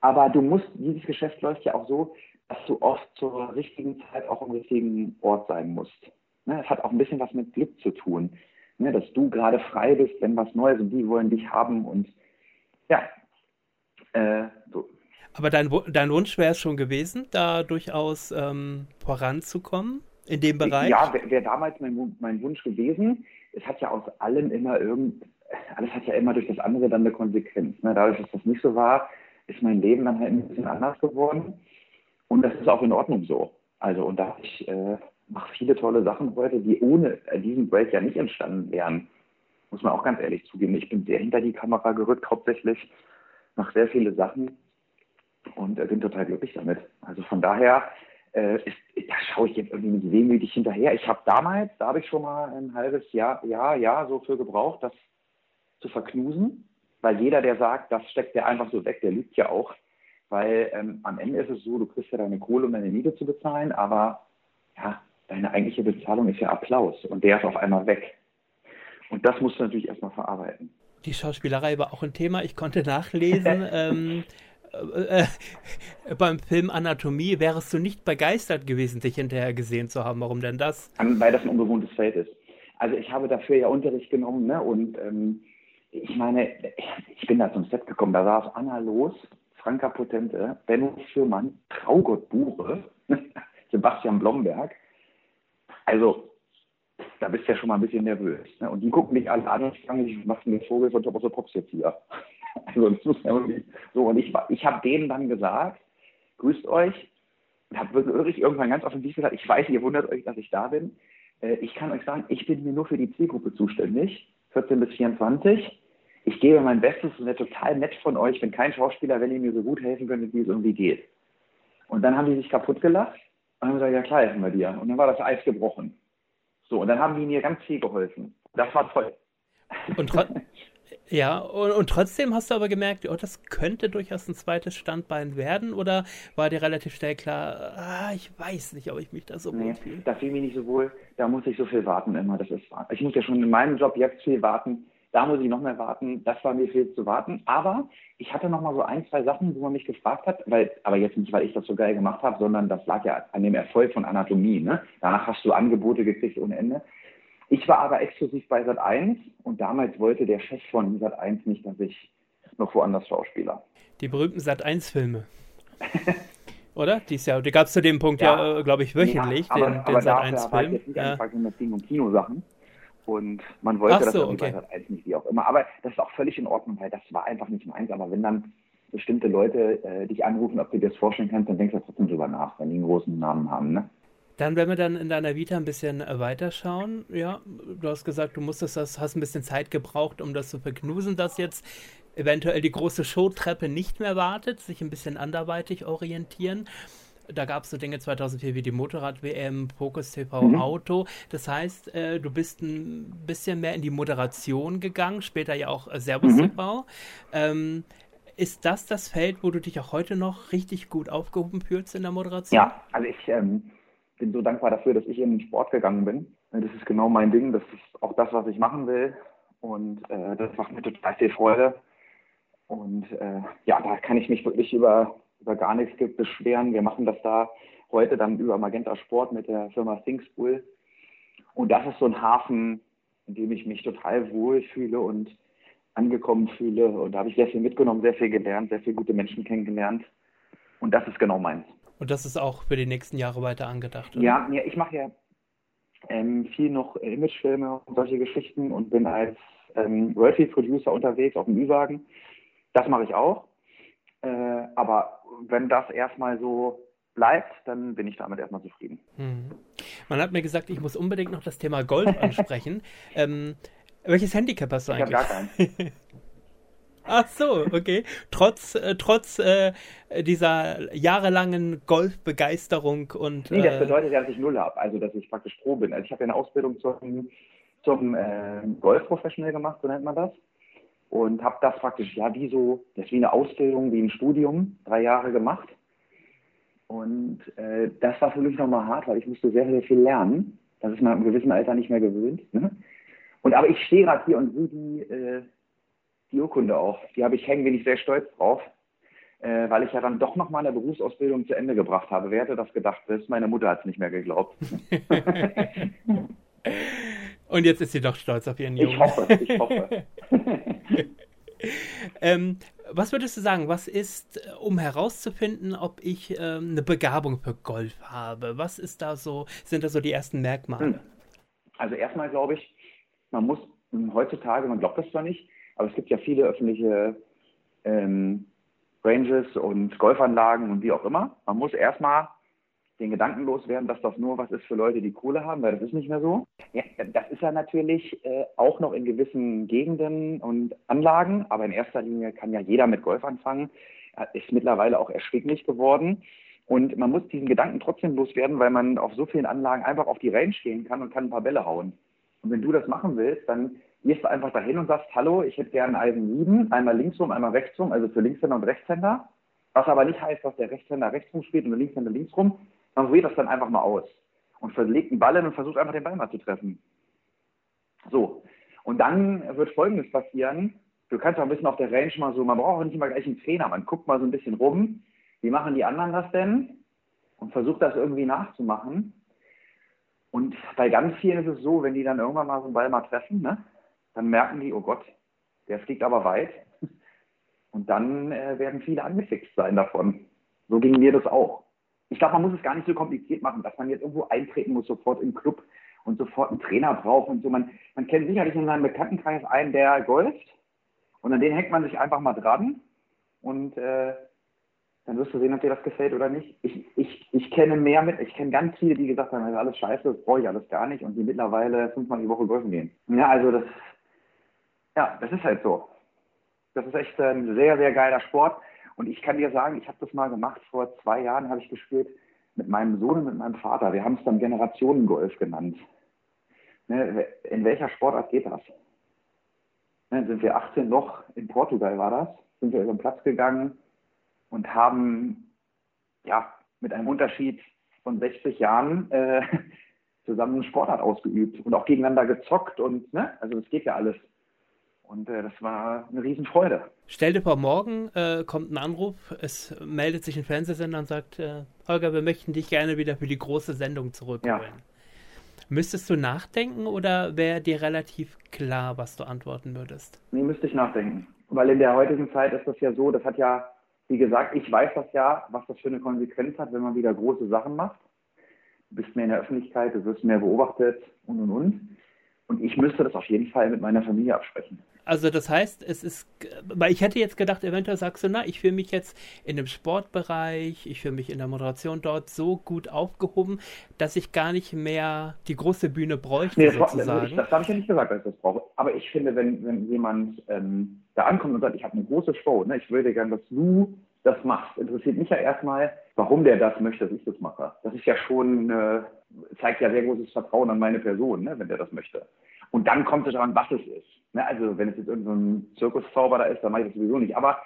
aber du musst, dieses Geschäft läuft ja auch so, dass du oft zur richtigen Zeit auch am richtigen Ort sein musst. Ne? Es hat auch ein bisschen was mit Glück zu tun. Ne? Dass du gerade frei bist, wenn was Neues und die wollen dich haben und ja, äh, so, aber dein, dein Wunsch wäre es schon gewesen, da durchaus ähm, voranzukommen in dem Bereich? Ja, wäre wär damals mein, mein Wunsch gewesen. Es hat ja aus allem immer irgend, alles hat ja immer durch das andere dann eine Konsequenz. Ne? Dadurch, dass das nicht so war, ist mein Leben dann halt ein bisschen anders geworden. Und das ist auch in Ordnung so. Also, und da ich äh, mache viele tolle Sachen heute, die ohne diesen Break ja nicht entstanden wären. Muss man auch ganz ehrlich zugeben. Ich bin sehr hinter die Kamera gerückt, hauptsächlich, mache sehr viele Sachen und äh, bin total glücklich damit. Also von daher, äh, ist, da schaue ich jetzt irgendwie nicht wehmütig hinterher. Ich habe damals, da habe ich schon mal ein halbes Jahr, Jahr, Jahr so für gebraucht, das zu verknusen, weil jeder, der sagt, das steckt der einfach so weg, der lügt ja auch. Weil ähm, am Ende ist es so, du kriegst ja deine Kohle, um deine Miete zu bezahlen, aber ja, deine eigentliche Bezahlung ist ja Applaus und der ist auf einmal weg. Und das musst du natürlich erstmal verarbeiten. Die Schauspielerei war auch ein Thema. Ich konnte nachlesen. ähm, äh, äh, beim Film Anatomie wärst du nicht begeistert gewesen, dich hinterher gesehen zu haben. Warum denn das? Weil das ein unbewohntes Feld ist. Also ich habe dafür ja Unterricht genommen ne? und ähm, ich meine, ich bin da zum Set gekommen, da saß Anna Los, Franka Potente, Benno Schürmann, Traugott Bure, Sebastian Blomberg. Also da bist du ja schon mal ein bisschen nervös. Ne? Und die gucken dich alle an und fragen dich, was du mit Vogel von Top of the Pops jetzt hier? Also das muss ja irgendwie so. Und ich, ich habe denen dann gesagt, grüßt euch. Und habe wirklich irgendwann ganz offensiv gesagt, ich weiß, ihr wundert euch, dass ich da bin. Äh, ich kann euch sagen, ich bin hier nur für die Zielgruppe zuständig, 14 bis 24. Ich gebe mein Bestes und wäre total nett von euch, wenn kein Schauspieler, wenn ihr mir so gut helfen könntet, wie es irgendwie geht. Und dann haben die sich kaputt gelacht und haben gesagt, ja klar, helfen wir dir. Und dann war das Eis gebrochen. So, und dann haben die mir ganz viel geholfen. Das war toll. Und, Ja, und, und, trotzdem hast du aber gemerkt, oh, das könnte durchaus ein zweites Standbein werden oder war dir relativ schnell klar, ah, ich weiß nicht, ob ich mich da so nee, wohl fühle? Da fühle ich mich nicht so wohl, da muss ich so viel warten immer. Das ist, ich muss ja schon in meinem Job jetzt viel warten, da muss ich noch mehr warten, das war mir viel zu warten. Aber ich hatte noch mal so ein, zwei Sachen, wo man mich gefragt hat, weil, aber jetzt nicht, weil ich das so geil gemacht habe, sondern das lag ja an dem Erfolg von Anatomie. Ne? Danach hast du Angebote gekriegt ohne Ende. Ich war aber exklusiv bei Sat 1 und damals wollte der Chef von Sat 1 nicht, dass ich noch woanders Schauspieler. Die berühmten Sat 1 Filme. Oder? Die, ja, die gab es zu dem Punkt ja, ja äh, glaube ich, wöchentlich, ja, aber, den, den Sat 1 Film. Jetzt nicht ja. mit Ding und Kinosachen. Und man wollte Ach das so, okay. 1 nicht, wie auch immer. Aber das ist auch völlig in Ordnung, weil das war einfach nicht meins. Aber wenn dann bestimmte Leute äh, dich anrufen, ob du dir das vorstellen kannst, dann denkst du trotzdem drüber nach, wenn die einen großen Namen haben. Ne? Dann, wenn wir dann in deiner Vita ein bisschen äh, weiterschauen, ja, du hast gesagt, du musstest das, hast ein bisschen Zeit gebraucht, um das zu verknusen, dass jetzt eventuell die große Showtreppe nicht mehr wartet, sich ein bisschen anderweitig orientieren. Da gab es so Dinge 2004 wie die Motorrad-WM, Focus TV mhm. Auto. Das heißt, äh, du bist ein bisschen mehr in die Moderation gegangen, später ja auch äh, Servus mhm. TV. Ähm, ist das das Feld, wo du dich auch heute noch richtig gut aufgehoben fühlst in der Moderation? Ja, also ich ähm, bin so dankbar dafür, dass ich in den Sport gegangen bin. Das ist genau mein Ding. Das ist auch das, was ich machen will. Und äh, das macht mir total viel Freude. Und äh, ja, da kann ich mich wirklich über, über gar nichts beschweren. Wir machen das da heute dann über Magenta Sport mit der Firma ThinkSpool. Und das ist so ein Hafen, in dem ich mich total wohlfühle und angekommen fühle. Und da habe ich sehr viel mitgenommen, sehr viel gelernt, sehr viele gute Menschen kennengelernt. Und das ist genau meins. Und das ist auch für die nächsten Jahre weiter angedacht, oder? Ja, ja ich mache ja ähm, viel noch Imagefilme und solche Geschichten und bin als ähm, Royalty-Producer unterwegs auf dem Ü-Wagen. Das mache ich auch. Äh, aber wenn das erstmal so bleibt, dann bin ich damit erstmal zufrieden. Mhm. Man hat mir gesagt, ich muss unbedingt noch das Thema Golf ansprechen. ähm, welches Handicap hast du ich eigentlich? Ich habe gar keins. Ach so, okay. Trotz, äh, trotz äh, dieser jahrelangen Golfbegeisterung und. Nee, das äh, bedeutet ja, dass ich null habe, also dass ich praktisch pro bin. Also ich habe ja eine Ausbildung zum, zum äh, Golf-Professional gemacht, so nennt man das. Und habe das praktisch, ja, wie so, das ist wie eine Ausbildung, wie ein Studium, drei Jahre gemacht. Und äh, das war für mich nochmal hart, weil ich musste sehr, sehr viel lernen. Das ist man im gewissen Alter nicht mehr gewöhnt. Ne? Und aber ich stehe gerade hier und sehe die, äh, die Urkunde auch. Die habe ich hängen, bin ich sehr stolz drauf, äh, weil ich ja dann doch noch mal eine Berufsausbildung zu Ende gebracht habe. Wer hätte das gedacht? Das meine Mutter hat es nicht mehr geglaubt. Und jetzt ist sie doch stolz auf ihren Jungen. Ich hoffe, ich hoffe. ähm, was würdest du sagen, was ist, um herauszufinden, ob ich ähm, eine Begabung für Golf habe? Was ist da so, sind da so die ersten Merkmale? Hm. Also erstmal glaube ich, man muss heutzutage, man glaubt das zwar nicht, aber es gibt ja viele öffentliche ähm, Ranges und Golfanlagen und wie auch immer. Man muss erstmal den Gedanken loswerden, dass das nur was ist für Leute, die Kohle haben, weil das ist nicht mehr so. Ja, das ist ja natürlich äh, auch noch in gewissen Gegenden und Anlagen, aber in erster Linie kann ja jeder mit Golf anfangen. Ist mittlerweile auch erschwinglich geworden. Und man muss diesen Gedanken trotzdem loswerden, weil man auf so vielen Anlagen einfach auf die Range gehen kann und kann ein paar Bälle hauen. Und wenn du das machen willst, dann gehst du einfach dahin und sagst, hallo, ich hätte gerne Eisen 7, einmal linksrum, einmal rechtsrum, also für Linkshänder und Rechtshänder. Was aber nicht heißt, dass der Rechtshänder rechtsrum spielt und der Linkshänder linksrum. Man probiert das dann einfach mal aus und verlegt einen Ball hin und versucht einfach den Ball mal zu treffen. So. Und dann wird Folgendes passieren. du kannst auch ein bisschen auf der Range mal so, man braucht auch nicht immer gleich einen Trainer, man guckt mal so ein bisschen rum, wie machen die anderen das denn? Und versucht das irgendwie nachzumachen. Und bei ganz vielen ist es so, wenn die dann irgendwann mal so einen Ball mal treffen, ne, dann merken die, oh Gott, der fliegt aber weit. Und dann äh, werden viele angefixt sein davon. So ging mir das auch. Ich glaube, man muss es gar nicht so kompliziert machen, dass man jetzt irgendwo eintreten muss, sofort im Club und sofort einen Trainer braucht und so. Man, man kennt sicherlich in seinem Bekanntenkreis einen, der golft und an den hängt man sich einfach mal dran und äh, dann wirst du sehen, ob dir das gefällt oder nicht. Ich, ich, ich kenne mehr mit, ich kenne ganz viele, die gesagt haben, das ist alles scheiße, das brauche ich alles gar nicht und die mittlerweile fünfmal die Woche golfen gehen. Ja, also das, ja, das ist halt so. Das ist echt ein sehr, sehr geiler Sport. Und ich kann dir sagen, ich habe das mal gemacht, vor zwei Jahren habe ich gespielt mit meinem Sohn und mit meinem Vater. Wir haben es dann Generationengolf genannt. Ne, in welcher Sportart geht das? Ne, sind wir 18 Loch, in Portugal war das, sind wir über den Platz gegangen und haben ja mit einem Unterschied von 60 Jahren äh, zusammen eine Sportart ausgeübt und auch gegeneinander gezockt und ne, also das geht ja alles. Und äh, das war eine Riesenfreude. Stell dir vor, morgen äh, kommt ein Anruf, es meldet sich ein Fernsehsender und sagt, äh, Holger, wir möchten dich gerne wieder für die große Sendung zurückholen. Ja. Müsstest du nachdenken oder wäre dir relativ klar, was du antworten würdest? Nee, müsste ich nachdenken. Weil in der heutigen Zeit ist das ja so, das hat ja, wie gesagt, ich weiß das ja, was das für eine Konsequenz hat, wenn man wieder große Sachen macht. Du bist mehr in der Öffentlichkeit, du wirst mehr beobachtet und und und. Und ich müsste das auf jeden Fall mit meiner Familie absprechen. Also das heißt, es ist, weil ich hätte jetzt gedacht, eventuell sagst du, na, ich fühle mich jetzt in dem Sportbereich, ich fühle mich in der Moderation dort so gut aufgehoben, dass ich gar nicht mehr die große Bühne bräuchte, nee, das sozusagen. Ich, das habe ich ja nicht gesagt, dass ich das brauche. Aber ich finde, wenn, wenn jemand ähm, da ankommt und sagt, ich habe eine große Show, ne, ich würde gerne, dass du das machst, interessiert mich ja erstmal, warum der das möchte, dass ich das mache. Das ist ja schon, äh, zeigt ja sehr großes Vertrauen an meine Person, ne, wenn der das möchte. Und dann kommt es daran, was es ist. Ne, also wenn es jetzt irgendein so Zirkuszauber da ist, dann mache ich das sowieso nicht. Aber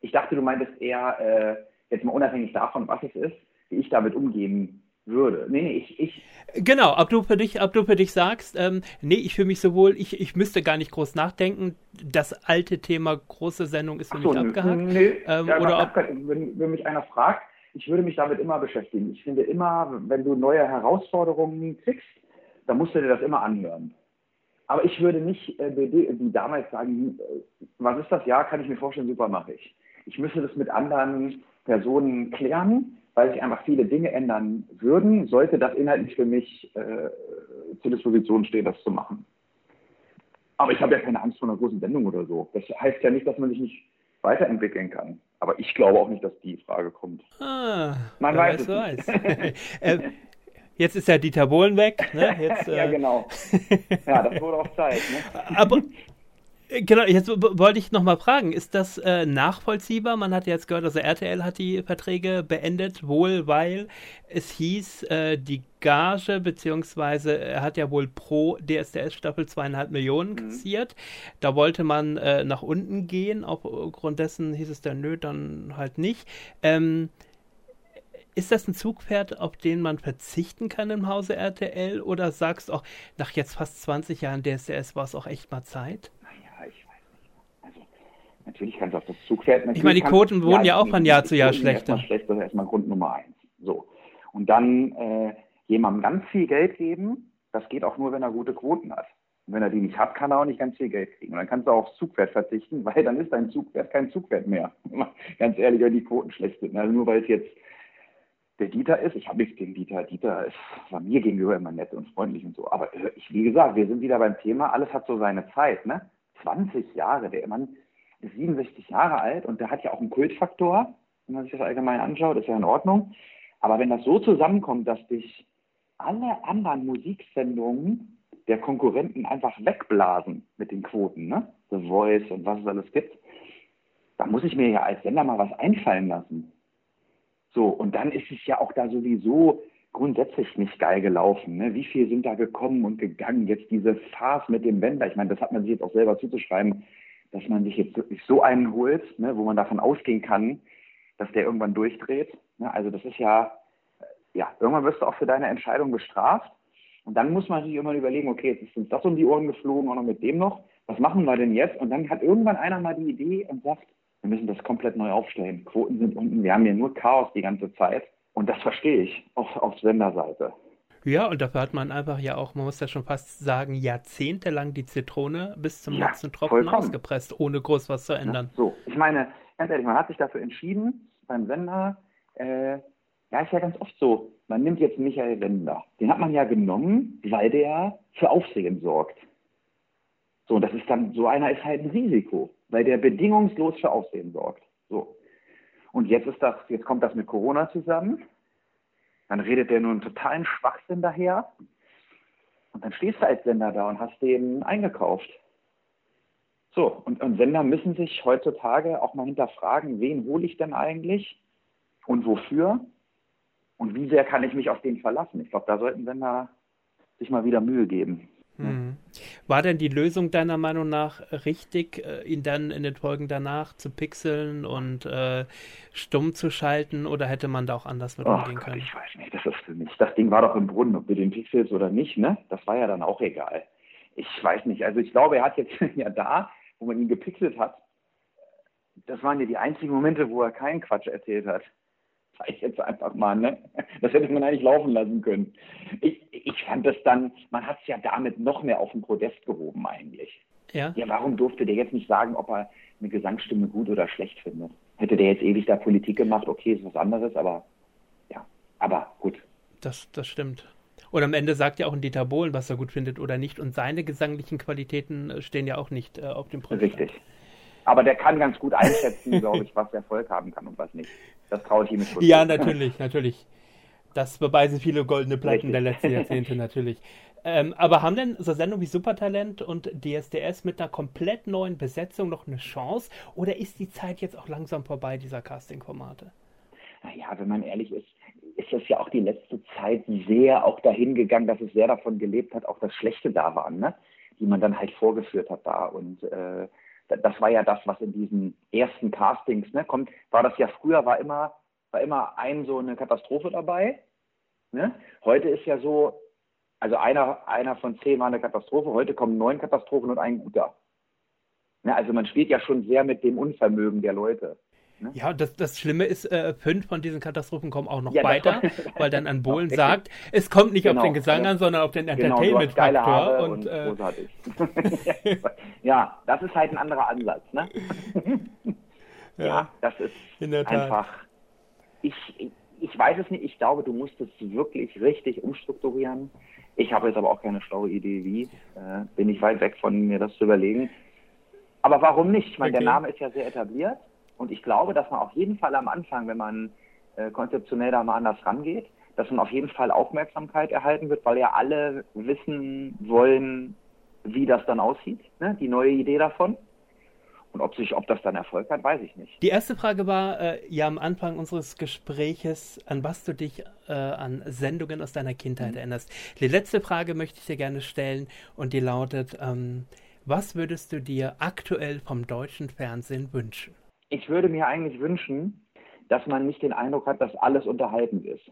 ich dachte, du meintest eher, äh, jetzt mal unabhängig davon, was es ist, wie ich damit umgehen würde. Nee, nee, ich, ich. Genau, ob du für dich, ob du für dich sagst, ähm, nee, ich fühle mich sowohl, ich, ich müsste gar nicht groß nachdenken. Das alte Thema große Sendung ist für so, mich abgehakt. Nee, ähm, ja, oder ob, wenn, wenn mich einer fragt, ich würde mich damit immer beschäftigen. Ich finde immer, wenn du neue Herausforderungen kriegst, dann musst du dir das immer anhören. Aber ich würde nicht äh, wie damals sagen, äh, was ist das? Ja, kann ich mir vorstellen, super mache ich. Ich müsste das mit anderen Personen klären, weil sich einfach viele Dinge ändern würden, sollte das inhaltlich für mich äh, zur Disposition stehen, das zu machen. Aber ich habe ja keine Angst vor einer großen Sendung oder so. Das heißt ja nicht, dass man sich nicht weiterentwickeln kann. Aber ich glaube auch nicht, dass die Frage kommt. Ah, man weiß es weiß. äh, Jetzt ist ja Dieter Bohlen weg. Ne? Jetzt, äh... ja, genau. Ja, das wurde auch Zeit. Ne? Aber genau, jetzt wollte ich nochmal fragen, ist das äh, nachvollziehbar? Man hat jetzt gehört, also RTL hat die Verträge beendet, wohl weil es hieß, äh, die Gage, beziehungsweise er hat ja wohl pro DSDS-Staffel zweieinhalb Millionen mhm. kassiert. Da wollte man äh, nach unten gehen, aufgrund dessen hieß es dann, nö, dann halt nicht. Ähm, ist das ein Zugpferd, auf den man verzichten kann im Hause RTL? Oder sagst du auch, nach jetzt fast 20 Jahren DSDS war es auch echt mal Zeit? Naja, ich weiß nicht. Also, natürlich kannst du auf das Zugpferd. Ich meine, die Quoten wurden ja, auch von Jahr zu Jahr schlechter. Erstmal schlecht, das ist erstmal Grund Nummer eins. So. Und dann äh, jemandem ganz viel Geld geben, das geht auch nur, wenn er gute Quoten hat. Und wenn er die nicht hat, kann er auch nicht ganz viel Geld kriegen. Und dann kannst du auch aufs Zugpferd verzichten, weil dann ist dein Zugpferd kein Zugpferd mehr. ganz ehrlich, wenn die Quoten schlecht sind. Also nur weil es jetzt der Dieter ist. Ich habe nichts gegen Dieter. Dieter ist, war mir gegenüber immer nett und freundlich und so. Aber äh, ich, wie gesagt, wir sind wieder beim Thema, alles hat so seine Zeit. Ne? 20 Jahre, der Mann ist 67 Jahre alt und der hat ja auch einen Kultfaktor, wenn man sich das allgemein anschaut, ist ja in Ordnung. Aber wenn das so zusammenkommt, dass dich alle anderen Musiksendungen der Konkurrenten einfach wegblasen mit den Quoten, ne? The Voice und was es alles gibt, da muss ich mir ja als Sender mal was einfallen lassen. So, und dann ist es ja auch da sowieso grundsätzlich nicht geil gelaufen. Ne? Wie viel sind da gekommen und gegangen? Jetzt diese Farce mit dem Wender, ich meine, das hat man sich jetzt auch selber zuzuschreiben, dass man sich jetzt wirklich so einen holt, ne, wo man davon ausgehen kann, dass der irgendwann durchdreht. Ne? Also das ist ja, ja, irgendwann wirst du auch für deine Entscheidung bestraft. Und dann muss man sich immer überlegen, okay, jetzt ist uns das um die Ohren geflogen, auch noch mit dem noch. Was machen wir denn jetzt? Und dann hat irgendwann einer mal die Idee und sagt, wir müssen das komplett neu aufstellen. Quoten sind unten, wir haben hier nur Chaos die ganze Zeit. Und das verstehe ich auf, auf Senderseite. Ja, und dafür hat man einfach ja auch, man muss ja schon fast sagen, jahrzehntelang die Zitrone bis zum ja, letzten Tropfen vollkommen. ausgepresst, ohne groß was zu ändern. Ja, so, ich meine, ganz ehrlich, man hat sich dafür entschieden, beim Sender, äh, ja, ist ja ganz oft so, man nimmt jetzt Michael Wender. Den hat man ja genommen, weil der für Aufsehen sorgt. So, das ist dann, so einer ist halt ein Risiko, weil der bedingungslos für Aufsehen sorgt. So. Und jetzt ist das, jetzt kommt das mit Corona zusammen. Dann redet der nur einen totalen Schwachsinn daher. Und dann stehst du als Sender da und hast den eingekauft. So, und, und Sender müssen sich heutzutage auch mal hinterfragen, wen hole ich denn eigentlich und wofür? Und wie sehr kann ich mich auf den verlassen? Ich glaube, da sollten Sender sich mal wieder Mühe geben. Hm. War denn die Lösung deiner Meinung nach richtig, äh, ihn dann in den Folgen danach zu pixeln und äh, stumm zu schalten oder hätte man da auch anders mit umgehen können? Ich weiß nicht, das ist für mich. Das Ding war doch im Brunnen, ob du den pixelst oder nicht, ne? Das war ja dann auch egal. Ich weiß nicht. Also ich glaube, er hat jetzt ja da, wo man ihn gepixelt hat, das waren ja die einzigen Momente, wo er keinen Quatsch erzählt hat sag ich jetzt einfach mal, ne? Das hätte man eigentlich laufen lassen können. Ich, ich fand das dann, man hat es ja damit noch mehr auf den Podest gehoben eigentlich. Ja. Ja, warum durfte der jetzt nicht sagen, ob er eine Gesangsstimme gut oder schlecht findet? Hätte der jetzt ewig da Politik gemacht, okay, ist was anderes, aber ja, aber gut. Das, das stimmt. Und am Ende sagt ja auch ein Dieter Bohlen, was er gut findet oder nicht. Und seine gesanglichen Qualitäten äh, stehen ja auch nicht äh, auf dem Prüfstand. Richtig. Aber der kann ganz gut einschätzen, glaube ich, was Erfolg haben kann und was nicht. Das traue ich ihm schon. Ja, natürlich, natürlich. Das beweisen viele goldene Platten Richtig. der letzten Jahrzehnte natürlich. Ähm, aber haben denn so Sendungen wie Supertalent und DSDS mit einer komplett neuen Besetzung noch eine Chance? Oder ist die Zeit jetzt auch langsam vorbei, dieser Casting-Formate? Naja, wenn man ehrlich ist, ist es ja auch die letzte Zeit sehr auch dahin gegangen, dass es sehr davon gelebt hat, auch das Schlechte da war, ne? die man dann halt vorgeführt hat da. Und äh, das war ja das, was in diesen ersten Castings ne, kommt, war das ja früher, war immer, war immer ein so eine Katastrophe dabei. Ne? Heute ist ja so, also einer, einer von zehn war eine Katastrophe, heute kommen neun Katastrophen und ein guter. Ne? Also man spielt ja schon sehr mit dem Unvermögen der Leute. Ne? Ja, das, das Schlimme ist, äh, fünf von diesen Katastrophen kommen auch noch ja, weiter, weil dann an Bohlen sagt, es kommt nicht genau, auf den Gesang an, sondern auf den Entertainment-Faktor. Genau, und, und äh, großartig. ja, das ist halt ein anderer Ansatz. Ne? ja, ja, das ist einfach. Ich, ich weiß es nicht, ich glaube, du musst es wirklich richtig umstrukturieren. Ich habe jetzt aber auch keine schlaue Idee, wie. Äh, bin ich weit weg von mir, das zu überlegen. Aber warum nicht? Ich meine, okay. der Name ist ja sehr etabliert. Und ich glaube, dass man auf jeden Fall am Anfang, wenn man äh, konzeptionell da mal anders rangeht, dass man auf jeden Fall Aufmerksamkeit erhalten wird, weil ja alle wissen wollen, wie das dann aussieht, ne? die neue Idee davon. Und ob, sich, ob das dann Erfolg hat, weiß ich nicht. Die erste Frage war äh, ja am Anfang unseres Gespräches, an was du dich äh, an Sendungen aus deiner Kindheit mhm. erinnerst. Die letzte Frage möchte ich dir gerne stellen und die lautet, ähm, was würdest du dir aktuell vom deutschen Fernsehen wünschen? Ich würde mir eigentlich wünschen, dass man nicht den Eindruck hat, dass alles unterhaltend ist.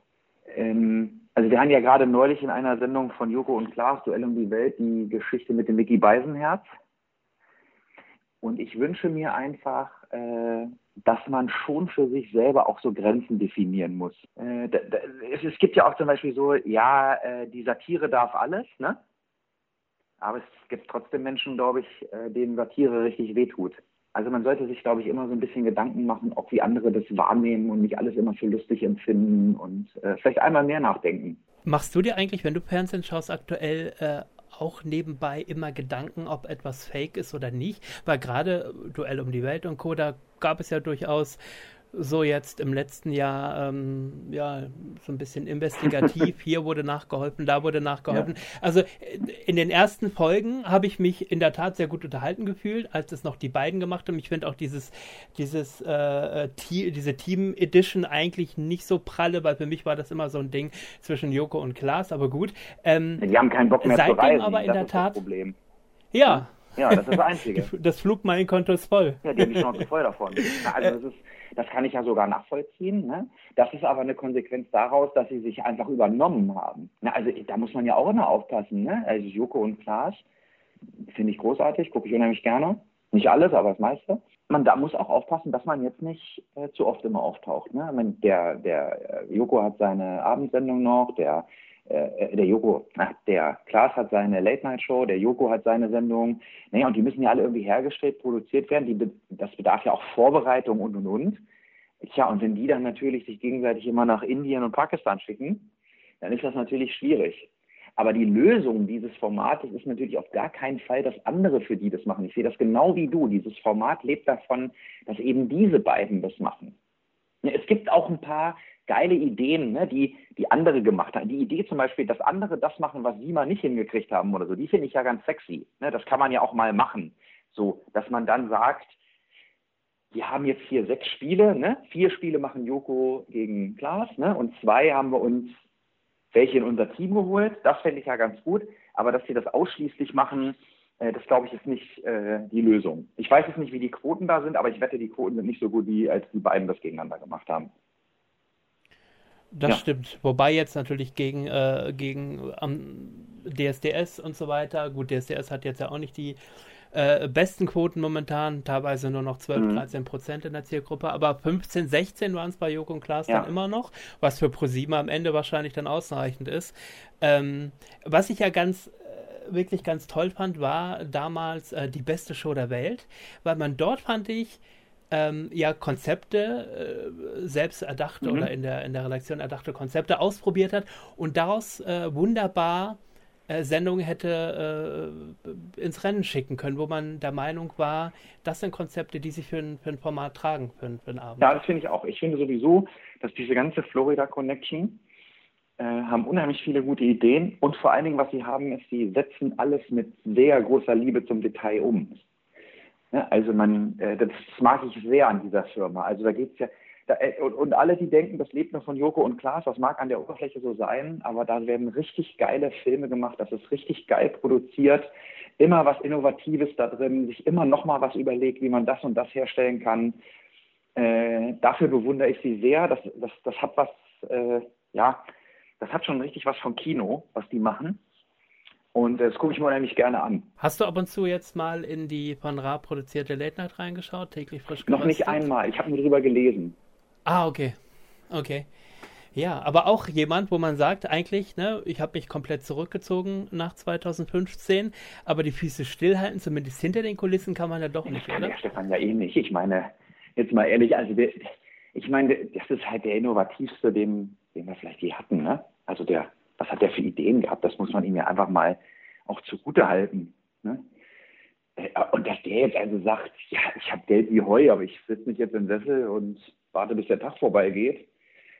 Ähm, also wir haben ja gerade neulich in einer Sendung von Joko und Klaas, Duell um die Welt, die Geschichte mit dem Mickey Beisenherz. Und ich wünsche mir einfach, äh, dass man schon für sich selber auch so Grenzen definieren muss. Äh, da, da, es, es, gibt ja auch zum Beispiel so, ja, äh, die Satire darf alles, ne? Aber es gibt trotzdem Menschen, glaube ich, äh, denen Satire richtig wehtut. Also man sollte sich, glaube ich, immer so ein bisschen Gedanken machen, auch wie andere das wahrnehmen und nicht alles immer für lustig empfinden und äh, vielleicht einmal mehr nachdenken. Machst du dir eigentlich, wenn du Fernsehen schaust, aktuell äh, auch nebenbei immer Gedanken, ob etwas fake ist oder nicht? Weil gerade Duell um die Welt und Co., da gab es ja durchaus so jetzt im letzten Jahr ähm, ja so ein bisschen investigativ. Hier wurde nachgeholfen, da wurde nachgeholfen. Ja. Also äh, in den ersten Folgen habe ich mich in der Tat sehr gut unterhalten gefühlt, als es noch die beiden gemacht haben. Ich finde auch dieses, dieses äh, diese Team Edition eigentlich nicht so pralle, weil für mich war das immer so ein Ding zwischen Joko und Klaas, aber gut. Ähm, die haben keinen Bock mehr seitdem zu reisen, aber in der Tat. Problem. Ja, Ja, das ist das Einzige. das Flugmeilenkonto ist voll. Ja, die haben die Chance voll davon. Also das, ist, das kann ich ja sogar nachvollziehen. Ne? Das ist aber eine Konsequenz daraus, dass sie sich einfach übernommen haben. Na, also da muss man ja auch immer aufpassen. Ne? Also Joko und Klaas finde ich großartig, gucke ich unheimlich gerne. Nicht alles, aber das meiste. Man da muss auch aufpassen, dass man jetzt nicht äh, zu oft immer auftaucht. Ne? Der, der äh, Joko hat seine Abendsendung noch, der äh, der Joko, ach, der Klaas hat seine Late-Night-Show, der Joko hat seine Sendung. Naja, und die müssen ja alle irgendwie hergestellt, produziert werden. Die, das bedarf ja auch Vorbereitung und und und. Tja, und wenn die dann natürlich sich gegenseitig immer nach Indien und Pakistan schicken, dann ist das natürlich schwierig. Aber die Lösung dieses Formates ist natürlich auf gar keinen Fall, dass andere für die das machen. Ich sehe das genau wie du. Dieses Format lebt davon, dass eben diese beiden das machen. Es gibt auch ein paar geile Ideen, ne, die, die andere gemacht haben. Die Idee zum Beispiel, dass andere das machen, was sie mal nicht hingekriegt haben oder so, die finde ich ja ganz sexy. Ne? Das kann man ja auch mal machen. So, dass man dann sagt, wir haben jetzt hier sechs Spiele, ne? vier Spiele machen Joko gegen Klaas ne? und zwei haben wir uns welche in unser Team geholt. Das fände ich ja ganz gut. Aber dass sie das ausschließlich machen, äh, das glaube ich ist nicht äh, die Lösung. Ich weiß jetzt nicht, wie die Quoten da sind, aber ich wette, die Quoten sind nicht so gut, wie als die beiden das gegeneinander gemacht haben. Das ja. stimmt. Wobei jetzt natürlich gegen, äh, gegen ähm, DSDS und so weiter, gut, DSDS hat jetzt ja auch nicht die äh, besten Quoten momentan, teilweise nur noch 12, mhm. 13 Prozent in der Zielgruppe, aber 15, 16 waren es bei Joko und Klaas ja. dann immer noch, was für ProSieben am Ende wahrscheinlich dann ausreichend ist. Ähm, was ich ja ganz äh, wirklich ganz toll fand, war damals äh, die beste Show der Welt, weil man dort fand ich, ähm, ja Konzepte, äh, selbst erdachte mhm. oder in der, in der Redaktion erdachte Konzepte ausprobiert hat und daraus äh, wunderbar äh, Sendungen hätte äh, ins Rennen schicken können, wo man der Meinung war, das sind Konzepte, die sich für ein, für ein Format tragen, für, für einen Abend. Ja, das finde ich auch. Ich finde sowieso, dass diese ganze Florida Connection äh, haben unheimlich viele gute Ideen und vor allen Dingen, was sie haben, ist, sie setzen alles mit sehr großer Liebe zum Detail um. Ne? Also man, äh, das mag ich sehr an dieser Firma. Also da geht es ja, da, äh, und, und, alle, die denken, das lebt nur von Joko und Klaas, das mag an der Oberfläche so sein, aber da werden richtig geile Filme gemacht, das ist richtig geil produziert, immer was Innovatives da drin, sich immer noch mal was überlegt, wie man das und das herstellen kann. Äh, dafür bewundere ich sie sehr. Das, das, das hat was, äh, ja, das hat schon richtig was vom Kino, was die machen. Und das gucke ich mir unheimlich gerne an. Hast du ab und zu jetzt mal in die von Ra produzierte Late Night reingeschaut, täglich frisch geröstet? Noch nicht einmal. Ich habe nur drüber gelesen. Ah, okay. Okay. Ja, aber auch jemand, wo man sagt, eigentlich, ne, ich habe mich komplett zurückgezogen nach 2015, aber die Füße stillhalten, zumindest hinter den Kulissen kann man ja doch nicht, oder? Ja, Stefan, ja eh nicht. Ich meine, jetzt mal ehrlich, also der, ich meine, das ist halt der innovativste, den, den wir vielleicht je hatten, ne? Also der was hat der für Ideen gehabt? Das muss man ihm ja einfach mal auch zugute halten. Ne? Äh, und dass der jetzt also sagt, ja, ich habe Geld wie Heu, aber ich sitze mich jetzt im Sessel und warte, bis der Tag vorbeigeht,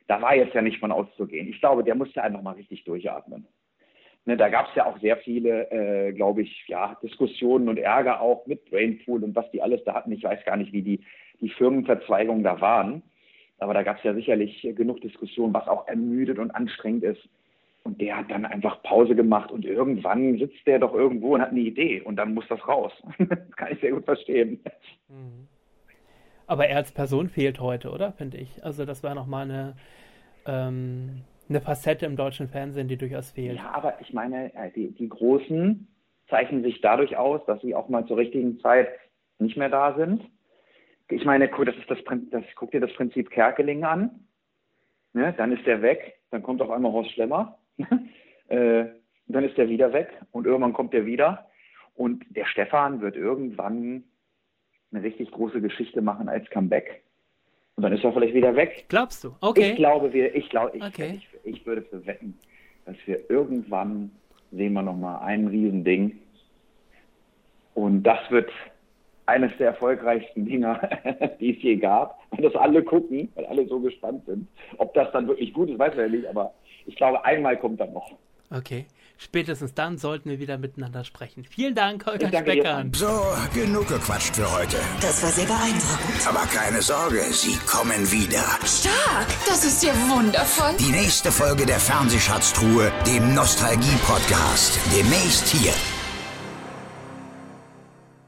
da war jetzt ja nicht von auszugehen. Ich glaube, der musste einfach mal richtig durchatmen. Ne, da gab es ja auch sehr viele, äh, glaube ich, ja, Diskussionen und Ärger auch mit Brainpool und was die alles da hatten. Ich weiß gar nicht, wie die, die Firmenverzweigungen da waren. Aber da gab es ja sicherlich genug Diskussionen, was auch ermüdet und anstrengend ist. Und der hat dann einfach Pause gemacht und irgendwann sitzt der doch irgendwo und hat eine Idee und dann muss das raus. das kann ich sehr gut verstehen. Mhm. Aber er als Person fehlt heute, oder? Finde ich. Also das war nochmal eine, ähm, eine Facette im deutschen Fernsehen, die durchaus fehlt. Ja, aber ich meine, äh, die, die Großen zeichnen sich dadurch aus, dass sie auch mal zur richtigen Zeit nicht mehr da sind. Ich meine, das ist das, das guck dir das Prinzip Kerkeling an. Ne? Dann ist der weg, dann kommt auf einmal Horst Schlemmer äh, dann ist er wieder weg und irgendwann kommt er wieder. Und der Stefan wird irgendwann eine richtig große Geschichte machen als Comeback. Und dann ist er vielleicht wieder weg. Glaubst du? Okay. Ich glaube, wir, ich glaube, ich, okay. ich, ich würde für wetten, dass wir irgendwann sehen wir nochmal ein Riesending. Und das wird eines der erfolgreichsten Dinger, die es je gab. Und das alle gucken, weil alle so gespannt sind. Ob das dann wirklich gut ist, weiß er ja nicht, aber ich glaube, einmal kommt er noch. Okay. Spätestens dann sollten wir wieder miteinander sprechen. Vielen Dank, Holger Speckern. So, genug gequatscht für heute. Das war sehr beeindruckend. Aber keine Sorge, sie kommen wieder. Stark, das ist ja wundervoll. Die nächste Folge der Fernsehschatztruhe, dem Nostalgie-Podcast. Demnächst hier